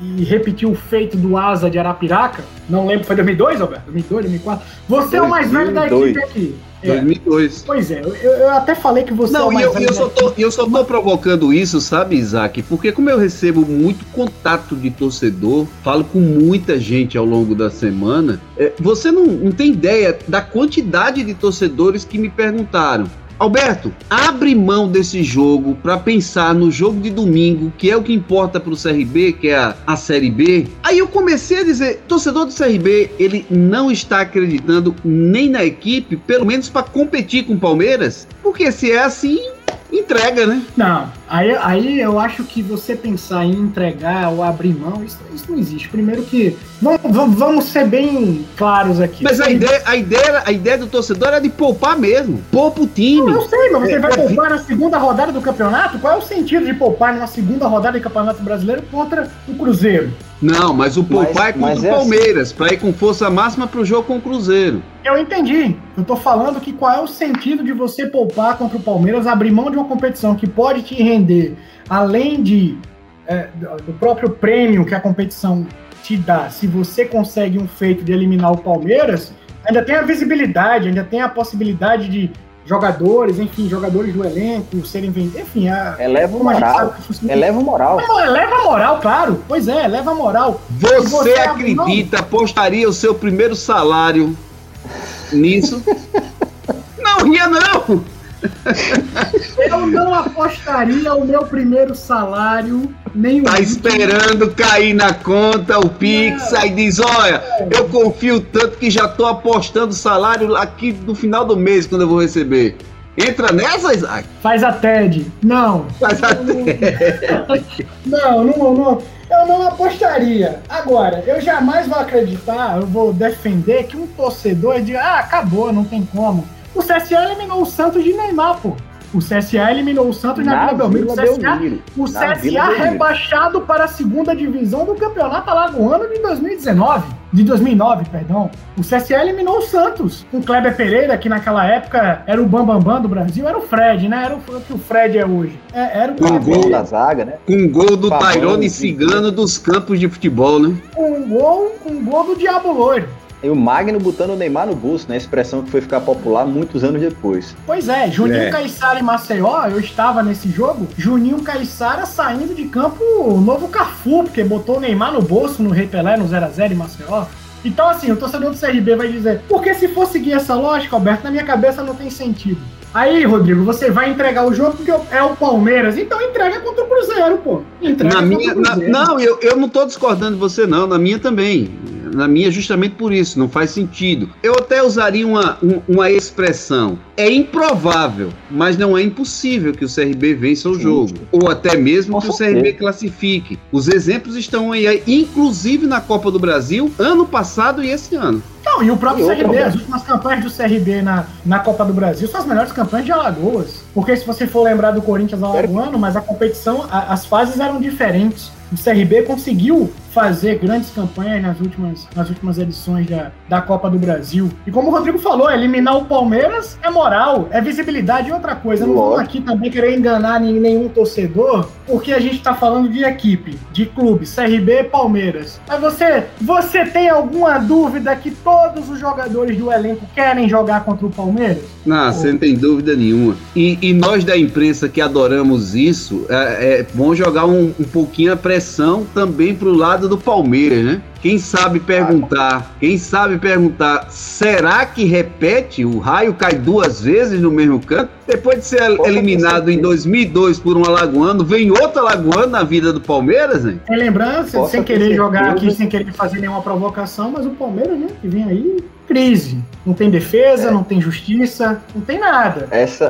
e repetir o feito do Asa de Arapiraca, não lembro, foi 2002, Alberto? 2002, 2004? Você 2002. é o mais velho da equipe aqui. 2002. É. Pois é, eu, eu, até falei que você Não, é e eu, eu, só tô, eu só tô provocando isso, sabe, Isaac? Porque como eu recebo muito contato de torcedor, falo com muita gente ao longo da semana, é, você não, não tem ideia da quantidade de torcedores que me perguntaram Alberto, abre mão desse jogo para pensar no jogo de domingo, que é o que importa para o CRB, que é a, a Série B. Aí eu comecei a dizer, torcedor do CRB, ele não está acreditando nem na equipe, pelo menos para competir com o Palmeiras, porque se é assim, entrega, né? Não, aí, aí eu acho que você pensar em entregar ou abrir mão, isso, isso não existe. Primeiro que. Vamos, vamos ser bem claros aqui. Mas a ideia, a, ideia, a ideia do torcedor é de poupar mesmo. Poupa o time. eu sei, mas você é, vai é, poupar na segunda rodada do campeonato? Qual é o sentido de poupar numa segunda rodada do Campeonato Brasileiro contra o Cruzeiro? Não, mas o poupar é contra o é Palmeiras, assim. para ir com força máxima pro jogo com o Cruzeiro. Eu entendi. Eu tô falando que qual é o sentido de você poupar contra o Palmeiras, abrir mão de uma competição que pode te render, além de é, do próprio prêmio que a competição te dá, se você consegue um feito de eliminar o Palmeiras, ainda tem a visibilidade, ainda tem a possibilidade de jogadores, enfim, jogadores do elenco serem vendidos, enfim. A, eleva o moral. Eleva o moral. Não, eleva a moral, claro. Pois é, eleva a moral. Você, você acredita, apostaria o seu primeiro salário nisso? não, ria não! Eu não apostaria o meu primeiro salário nem Tá esperando cair na conta o Pix, aí diz: olha, eu confio tanto que já tô apostando o salário aqui no final do mês quando eu vou receber. Entra nessa, Isaac? Faz a TED. Não. Faz a TED. Não, não, não. Eu não apostaria. Agora, eu jamais vou acreditar, eu vou defender que um torcedor diga, ah, acabou, não tem como. O CSA eliminou o Santos de Neymar, pô. O CSA eliminou o Santos na, na Vila Belmiro. O CSA, o CSA rebaixado para a segunda divisão do Campeonato Alagoano de 2019. De 2009, perdão. O CSA eliminou o Santos. Com o Kleber Pereira, que naquela época era o bambambam bam, bam do Brasil, era o Fred, né? Era o que o Fred é hoje. É, era o com gol da zaga, né? Com um gol do Tairone Cigano dos campos de futebol, né? Com um gol, um gol do Diabo Loiro. E o Magno botando o Neymar no bolso, né? Expressão que foi ficar popular muitos anos depois. Pois é, Juninho é. Caixara e Maceió, eu estava nesse jogo. Juninho Caixara saindo de campo novo Cafu, porque botou o Neymar no bolso no Rei Pelé no 0x0 em Maceió. Então, assim, o torcedor do CRB vai dizer: porque se for seguir essa lógica, Alberto, na minha cabeça não tem sentido. Aí, Rodrigo, você vai entregar o jogo porque é o Palmeiras, então entrega contra o Cruzeiro, pô. Entrega na minha, na, não, eu, eu não tô discordando de você, não. Na minha também na minha justamente por isso, não faz sentido. Eu até usaria uma, uma expressão. É improvável, mas não é impossível que o CRB vença o jogo. Ou até mesmo que o CRB classifique. Os exemplos estão aí, inclusive na Copa do Brasil, ano passado e esse ano. Não, e o próprio e CRB, as últimas campanhas do CRB na, na Copa do Brasil são as melhores campanhas de Alagoas. Porque se você for lembrar do Corinthians alagoano, mas a competição, a, as fases eram diferentes. O CRB conseguiu fazer grandes campanhas nas últimas, nas últimas edições da, da Copa do Brasil. E como o Rodrigo falou, eliminar o Palmeiras é moral, é visibilidade e outra coisa. Não vamos aqui também querer enganar nenhum torcedor, porque a gente está falando de equipe, de clube, CRB e Palmeiras. Mas você, você tem alguma dúvida que todos os jogadores do elenco querem jogar contra o Palmeiras? Não, você não tem dúvida nenhuma. E, e, nós da imprensa que adoramos isso, é, é bom jogar um, um pouquinho a pressão também para o lado do Palmeiras, né? Quem sabe perguntar, quem sabe perguntar, será que repete? O raio cai duas vezes no mesmo canto? Depois de ser eliminado em 2002 por um alagoano, vem outro alagoano na vida do Palmeiras, hein? É lembrança, sem querer jogar aqui, sem querer fazer nenhuma provocação, mas o Palmeiras, né, que vem aí, crise. Não tem defesa, é. não tem justiça, não tem nada. Essa,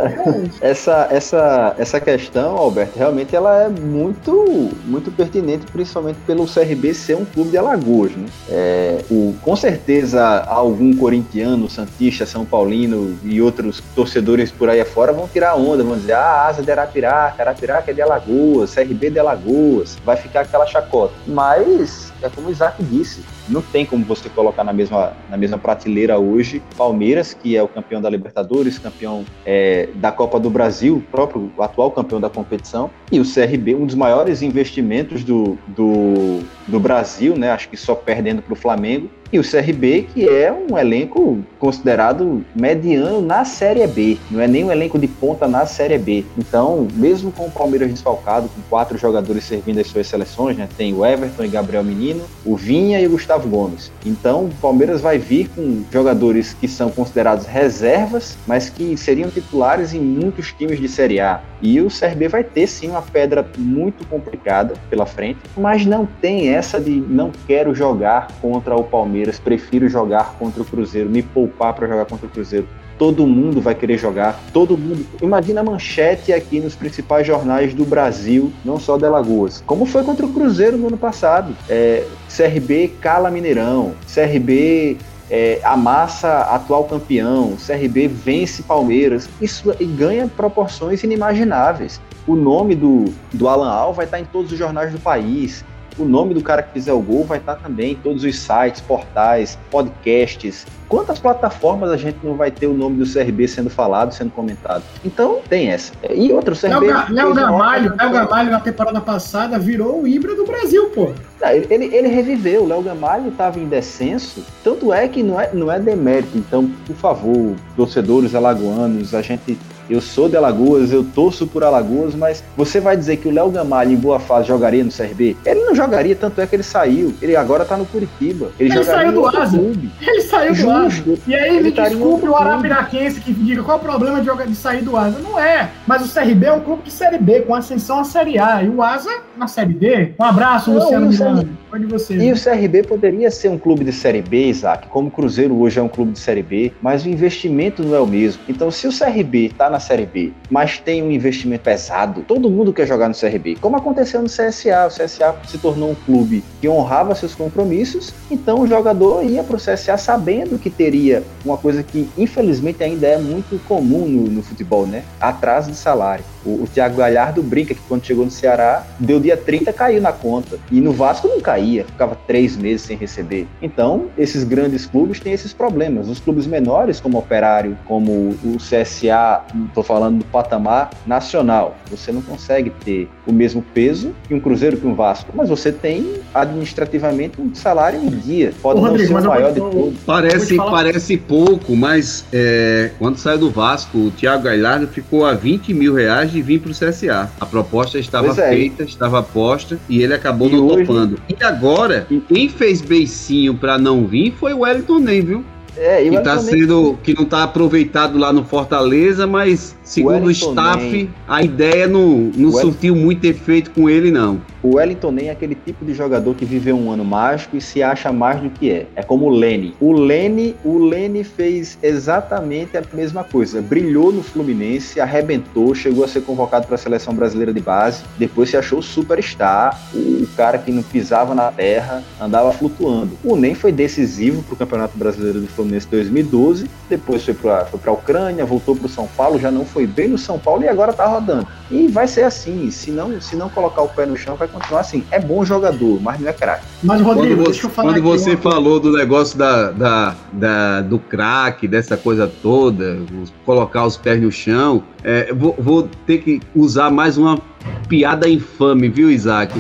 é essa, essa, essa questão, Alberto, realmente ela é muito, muito pertinente, principalmente pelo CRB ser um clube de Alagoas. Né? É, o, com certeza, algum corintiano, santista, são paulino e outros torcedores por aí afora vão tirar onda, vão dizer, ah, asa de Arapiraca, Arapiraca é de Alagoas, CRB de Alagoas, vai ficar aquela chacota. Mas, é como o Isaac disse, não tem como você colocar na mesma, na mesma prateleira hoje Palmeiras, que é o campeão da Libertadores, campeão é, da Copa do Brasil, próprio atual campeão da competição, e o CRB, um dos maiores investimentos do, do, do Brasil, né? Acho que só perdendo para o Flamengo, e o CRB, que é um elenco considerado mediano na Série B, não é nem um elenco de ponta na Série B. Então, mesmo com o Palmeiras desfalcado, com quatro jogadores servindo as suas seleções, né? Tem o Everton e Gabriel Menino, o Vinha e o Gustavo Gomes. Então, o Palmeiras vai vir com jogadores que são considerados reservas, mas que seriam titulares em muitos times de Série A. E o CRB vai ter sim uma pedra muito complicada pela frente, mas não tem essa de não quero jogar contra o Palmeiras, prefiro jogar contra o Cruzeiro, me poupar para jogar contra o Cruzeiro. Todo mundo vai querer jogar, todo mundo. Imagina a manchete aqui nos principais jornais do Brasil, não só de Alagoas. Como foi contra o Cruzeiro no ano passado. É, CRB cala Mineirão, CRB é, amassa atual campeão, CRB vence Palmeiras, isso e ganha proporções inimagináveis. O nome do, do Alan Al vai estar em todos os jornais do país. O nome do cara que fizer o gol vai estar também em todos os sites, portais, podcasts. Quantas plataformas a gente não vai ter o nome do CRB sendo falado, sendo comentado? Então, tem essa. E outro CRB. Léo Gamalho, Léo Gamalho na temporada passada virou o Ibra do Brasil, pô. Ele, ele, ele reviveu, o Léo Gamalho estava em descenso, tanto é que não é, não é demérito. Então, por favor, torcedores alagoanos, a gente eu sou de Alagoas, eu torço por Alagoas, mas você vai dizer que o Léo Gamalho em boa fase jogaria no CRB? Ele não jogaria, tanto é que ele saiu. Ele agora tá no Curitiba. Ele, ele saiu do Asa. Ele saiu do Asa. E aí ele me desculpe o Arapiraquense que diga qual é o problema de, jogar, de sair do Asa. Não é. Mas o CRB é um clube de Série B, com ascensão à Série A. E o Asa na Série D. Um abraço, não, Luciano Miranda. Pode você. E o CRB poderia ser um clube de Série B, Isaac, como o Cruzeiro hoje é um clube de Série B, mas o investimento não é o mesmo. Então, se o CRB tá na Série B, mas tem um investimento pesado, todo mundo quer jogar no CRB. Como aconteceu no CSA, o CSA se tornou um clube que honrava seus compromissos, então o jogador ia para o CSA sabendo que teria uma coisa que infelizmente ainda é muito comum no, no futebol, né? Atraso de salário. O, o Thiago Galhardo brinca que quando chegou no Ceará, deu dia 30, caiu na conta. E no Vasco não caía, ficava três meses sem receber. Então, esses grandes clubes têm esses problemas. Os clubes menores, como o Operário, como o CSA, estou falando do patamar nacional, você não consegue ter o mesmo peso que um Cruzeiro, que um Vasco. Mas você tem administrativamente um salário em dia. Pode Ô, não Rodrigo, ser o maior de todos. Parece, parece pouco, mas é, quando saiu do Vasco, o Thiago Galhardo ficou a 20 mil reais de vir para o CSA. A proposta estava é. feita, estava posta e ele acabou e não hoje... topando. E agora, quem fez beicinho para não vir foi o Wellington Nem, viu? É, que tá sendo que não tá aproveitado lá no Fortaleza, mas segundo o, o staff, a ideia não, não surtiu muito efeito com ele não. O Wellington nem é aquele tipo de jogador que viveu um ano mágico e se acha mais do que é. É como o Lene. O Lene, o Lene fez exatamente a mesma coisa. Brilhou no Fluminense, arrebentou, chegou a ser convocado para a seleção brasileira de base, depois se achou superstar, o cara que não pisava na terra, andava flutuando. O Nem foi decisivo para o Campeonato Brasileiro do Fluminense 2012, depois foi para foi a Ucrânia, voltou para o São Paulo, já não foi bem no São Paulo e agora está rodando. E vai ser assim, se não, se não colocar o pé no chão, vai continuar assim. É bom jogador, mas não é craque. Mas, Rodrigo, quando você, quando você falou do negócio da, da, da do craque, dessa coisa toda, colocar os pés no chão, é, vou, vou ter que usar mais uma piada infame, viu, Isaac?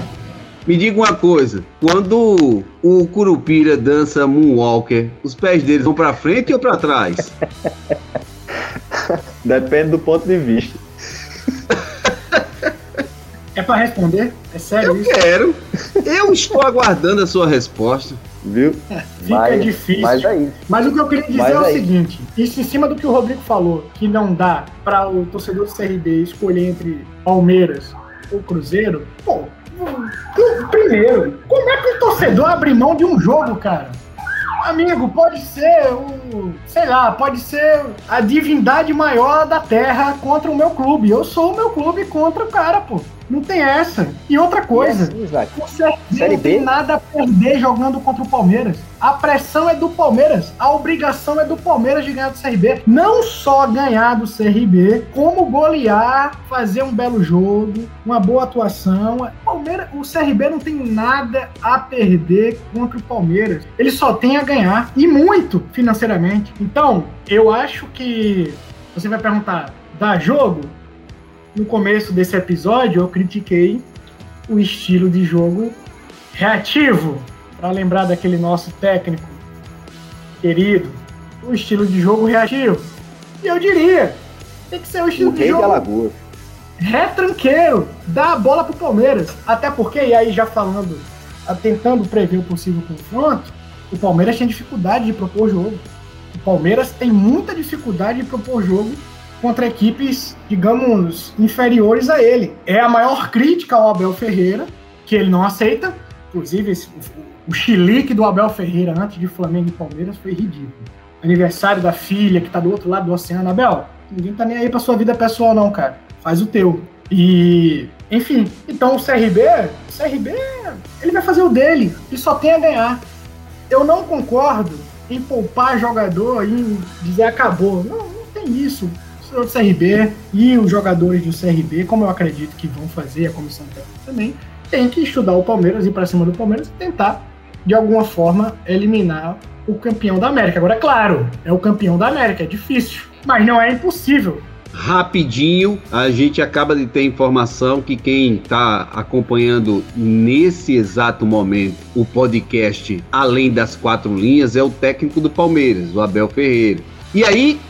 Me diga uma coisa, quando o Curupira dança Moonwalker, os pés dele vão para frente ou para trás? Depende do ponto de vista. É para responder? É sério eu isso? Eu quero. Eu estou aguardando a sua resposta. Viu? É, fica mas, difícil. Mas, aí, mas o que eu queria dizer é o seguinte: isso em cima do que o Rodrigo falou, que não dá para o torcedor do CRB escolher entre Palmeiras ou Cruzeiro, pô, primeiro, como é que o torcedor abre mão de um jogo, cara? Amigo, pode ser o. Sei lá, pode ser a divindade maior da Terra contra o meu clube. Eu sou o meu clube contra o cara, pô. Não tem essa. E outra coisa, assim, o CRB não tem nada a perder jogando contra o Palmeiras. A pressão é do Palmeiras, a obrigação é do Palmeiras de ganhar do CRB. Não só ganhar do CRB, como golear, fazer um belo jogo, uma boa atuação. Palmeiras, o CRB não tem nada a perder contra o Palmeiras. Ele só tem a ganhar, e muito financeiramente. Então, eu acho que você vai perguntar, dá jogo? No começo desse episódio eu critiquei o estilo de jogo reativo, para lembrar daquele nosso técnico querido, o estilo de jogo reativo. E eu diria, tem que ser o estilo o de jogo retranqueiro, dá a bola pro Palmeiras. Até porque, e aí já falando, tentando prever o possível confronto, o Palmeiras tem dificuldade de propor jogo. O Palmeiras tem muita dificuldade de propor jogo contra equipes, digamos, inferiores a ele. É a maior crítica ao Abel Ferreira, que ele não aceita. Inclusive, esse, o chilique do Abel Ferreira antes de Flamengo e Palmeiras foi ridículo. Aniversário da filha que tá do outro lado do oceano. Abel, ninguém tá nem aí pra sua vida pessoal, não, cara. Faz o teu. E, enfim, então o CRB, o CRB, ele vai fazer o dele e só tem a ganhar. Eu não concordo em poupar jogador e dizer acabou. Não, não tem isso torcedor do CRB e os jogadores do CRB, como eu acredito que vão fazer, a comissão técnica também, tem que estudar o Palmeiras, ir para cima do Palmeiras e tentar, de alguma forma, eliminar o campeão da América. Agora, é claro, é o campeão da América, é difícil, mas não é impossível rapidinho, a gente acaba de ter informação que quem está acompanhando nesse exato momento o podcast Além das Quatro Linhas é o técnico do Palmeiras, o Abel Ferreira. E aí,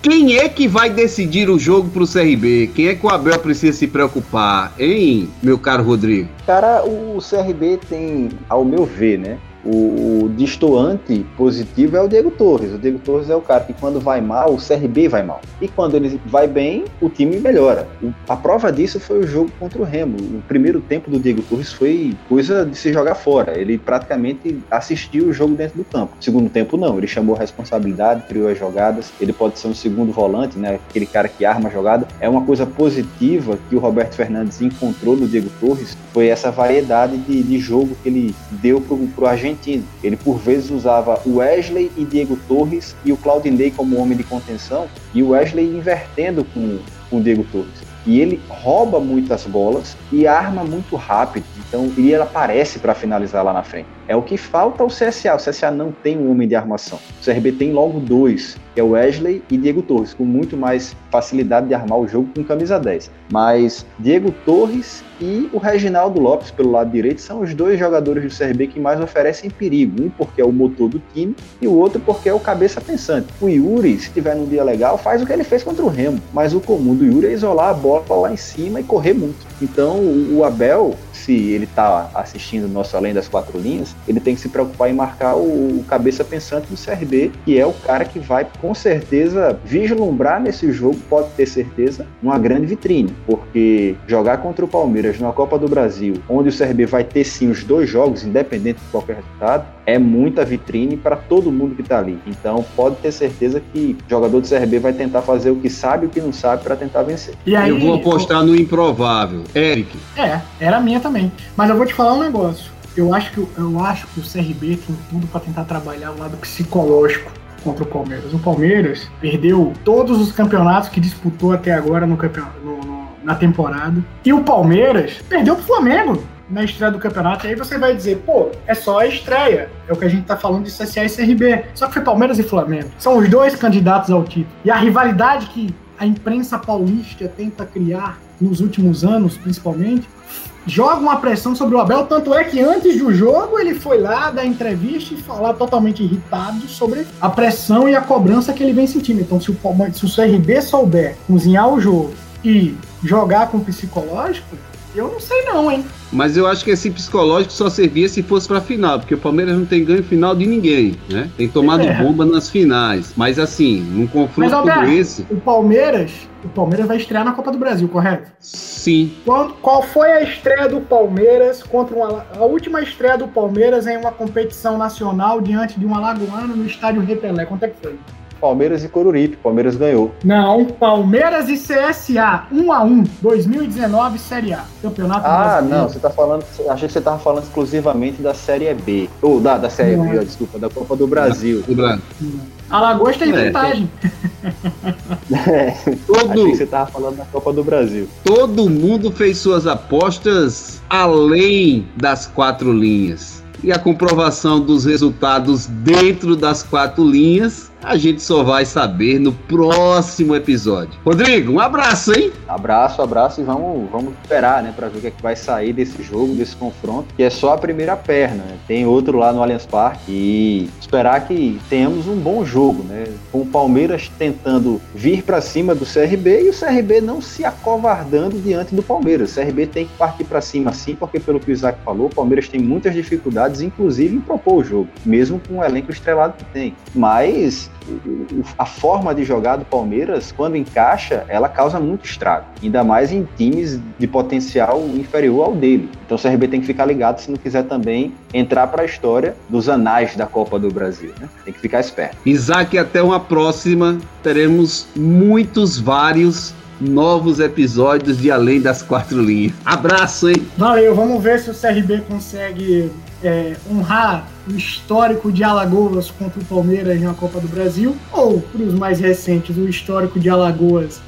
quem é que vai decidir o jogo para o CRB? Quem é que o Abel precisa se preocupar, hein, meu caro Rodrigo? Cara, o CRB tem, ao meu ver, né? O, o destoante positivo é o Diego Torres. O Diego Torres é o cara que quando vai mal, o CRB vai mal. E quando ele vai bem, o time melhora. O, a prova disso foi o jogo contra o Remo. O primeiro tempo do Diego Torres foi coisa de se jogar fora. Ele praticamente assistiu o jogo dentro do campo. segundo tempo não, ele chamou a responsabilidade, criou as jogadas. Ele pode ser um segundo volante, né? Aquele cara que arma a jogada. É uma coisa positiva que o Roberto Fernandes encontrou no Diego Torres, foi essa variedade de, de jogo que ele deu pro, pro argentino argentino. Ele por vezes usava Wesley e Diego Torres e o Claudinei como homem de contenção e o Wesley invertendo com, com o Diego Torres. E ele rouba muitas bolas e arma muito rápido. Então, ele aparece para finalizar lá na frente. É o que falta ao CSA. O CSA não tem um homem de armação. O CRB tem logo dois, que é o Wesley e Diego Torres, com muito mais facilidade de armar o jogo com camisa 10. Mas Diego Torres e o Reginaldo Lopes, pelo lado direito, são os dois jogadores do CRB que mais oferecem perigo. Um porque é o motor do time e o outro porque é o cabeça pensante. O Yuri, se tiver num dia legal, faz o que ele fez contra o Remo. Mas o comum do Yuri é isolar a bola lá em cima e correr muito. Então o Abel se ele está assistindo o nosso Além das Quatro Linhas, ele tem que se preocupar em marcar o, o, cabeça pensante do CRB, que é o cara que vai com certeza vislumbrar nesse jogo, pode ter certeza, uma grande vitrine, porque jogar contra o Palmeiras na Copa do Brasil, onde o CRB vai ter sim os dois jogos, independente de qualquer resultado, é muita vitrine para todo mundo que está ali. Então pode ter certeza que o jogador do CRB vai tentar fazer o que sabe e o que não sabe para tentar vencer. E aí, eu vou apostar no improvável. Eric. É, era a minha também. Mas eu vou te falar um negócio. Eu acho que, eu acho que o CRB tem tudo para tentar trabalhar o lado psicológico contra o Palmeiras. O Palmeiras perdeu todos os campeonatos que disputou até agora no, no, no na temporada. E o Palmeiras perdeu pro Flamengo na estreia do campeonato. E aí você vai dizer, pô, é só a estreia. É o que a gente tá falando de CSA e CRB. Só que foi Palmeiras e Flamengo. São os dois candidatos ao título. E a rivalidade que a imprensa paulista tenta criar nos últimos anos, principalmente, joga uma pressão sobre o Abel, tanto é que antes do jogo ele foi lá dar entrevista e falar totalmente irritado sobre a pressão e a cobrança que ele vem sentindo. Então, se o, se o CRB souber cozinhar o jogo e jogar com o psicológico, eu não sei não, hein? Mas eu acho que esse psicológico só servia se fosse pra final, porque o Palmeiras não tem ganho final de ninguém, né? Tem tomado é. bomba nas finais. Mas assim, num confronto Mas, Alberto, como esse. O Palmeiras. O Palmeiras vai estrear na Copa do Brasil, correto? Sim. Qual, qual foi a estreia do Palmeiras contra uma, a última estreia do Palmeiras em uma competição nacional diante de um alagoano no estádio Repelé? Quanto é que foi? Palmeiras e Coruripe. Palmeiras ganhou. Não, Palmeiras e CSA, 1 a 1 2019 Série A. Campeonato Ah, brasileiro. não, você tá falando. Achei que você tava falando exclusivamente da Série B. Ou da, da Série não. B, ó, desculpa, da Copa do Brasil. Do Brasil. Alagoas tem é, vantagem. É, todo, Achei que você tava falando da Copa do Brasil. Todo mundo fez suas apostas além das quatro linhas. E a comprovação dos resultados dentro das quatro linhas a gente só vai saber no próximo episódio. Rodrigo, um abraço, hein? Abraço, abraço e vamos, vamos esperar, né, para ver o que, é que vai sair desse jogo, desse confronto, que é só a primeira perna. Né? Tem outro lá no Allianz Parque e esperar que tenhamos um bom jogo, né? Com o Palmeiras tentando vir para cima do CRB e o CRB não se acovardando diante do Palmeiras. O CRB tem que partir para cima sim, porque pelo que o Isaac falou, o Palmeiras tem muitas dificuldades, inclusive em propor o jogo, mesmo com o elenco estrelado que tem. A forma de jogar do Palmeiras, quando encaixa, ela causa muito estrago. Ainda mais em times de potencial inferior ao dele. Então o CRB tem que ficar ligado se não quiser também entrar para a história dos anais da Copa do Brasil. Né? Tem que ficar esperto. Isaac, até uma próxima. Teremos muitos, vários novos episódios de Além das Quatro Linhas. Abraço, hein? Valeu, vamos ver se o CRB consegue é, honrar o histórico de Alagoas contra o Palmeiras na Copa do Brasil, ou, para os mais recentes, o histórico de Alagoas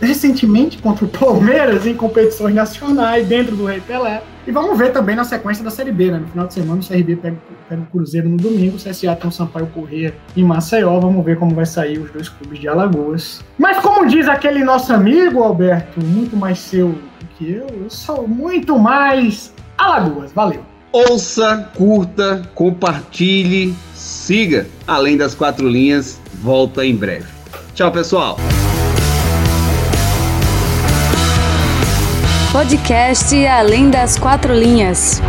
recentemente contra o Palmeiras em competições nacionais dentro do Rei Pelé. E vamos ver também na sequência da Série B, né? No final de semana o CRB pega, pega o Cruzeiro no domingo, o CSA tem o Sampaio Corrêa em Maceió. Vamos ver como vai sair os dois clubes de Alagoas. Mas como diz aquele nosso amigo, Alberto, muito mais seu do que eu, eu sou muito mais Alagoas. Valeu! Ouça, curta, compartilhe, siga. Além das quatro linhas, volta em breve. Tchau, pessoal! Podcast Além das Quatro Linhas.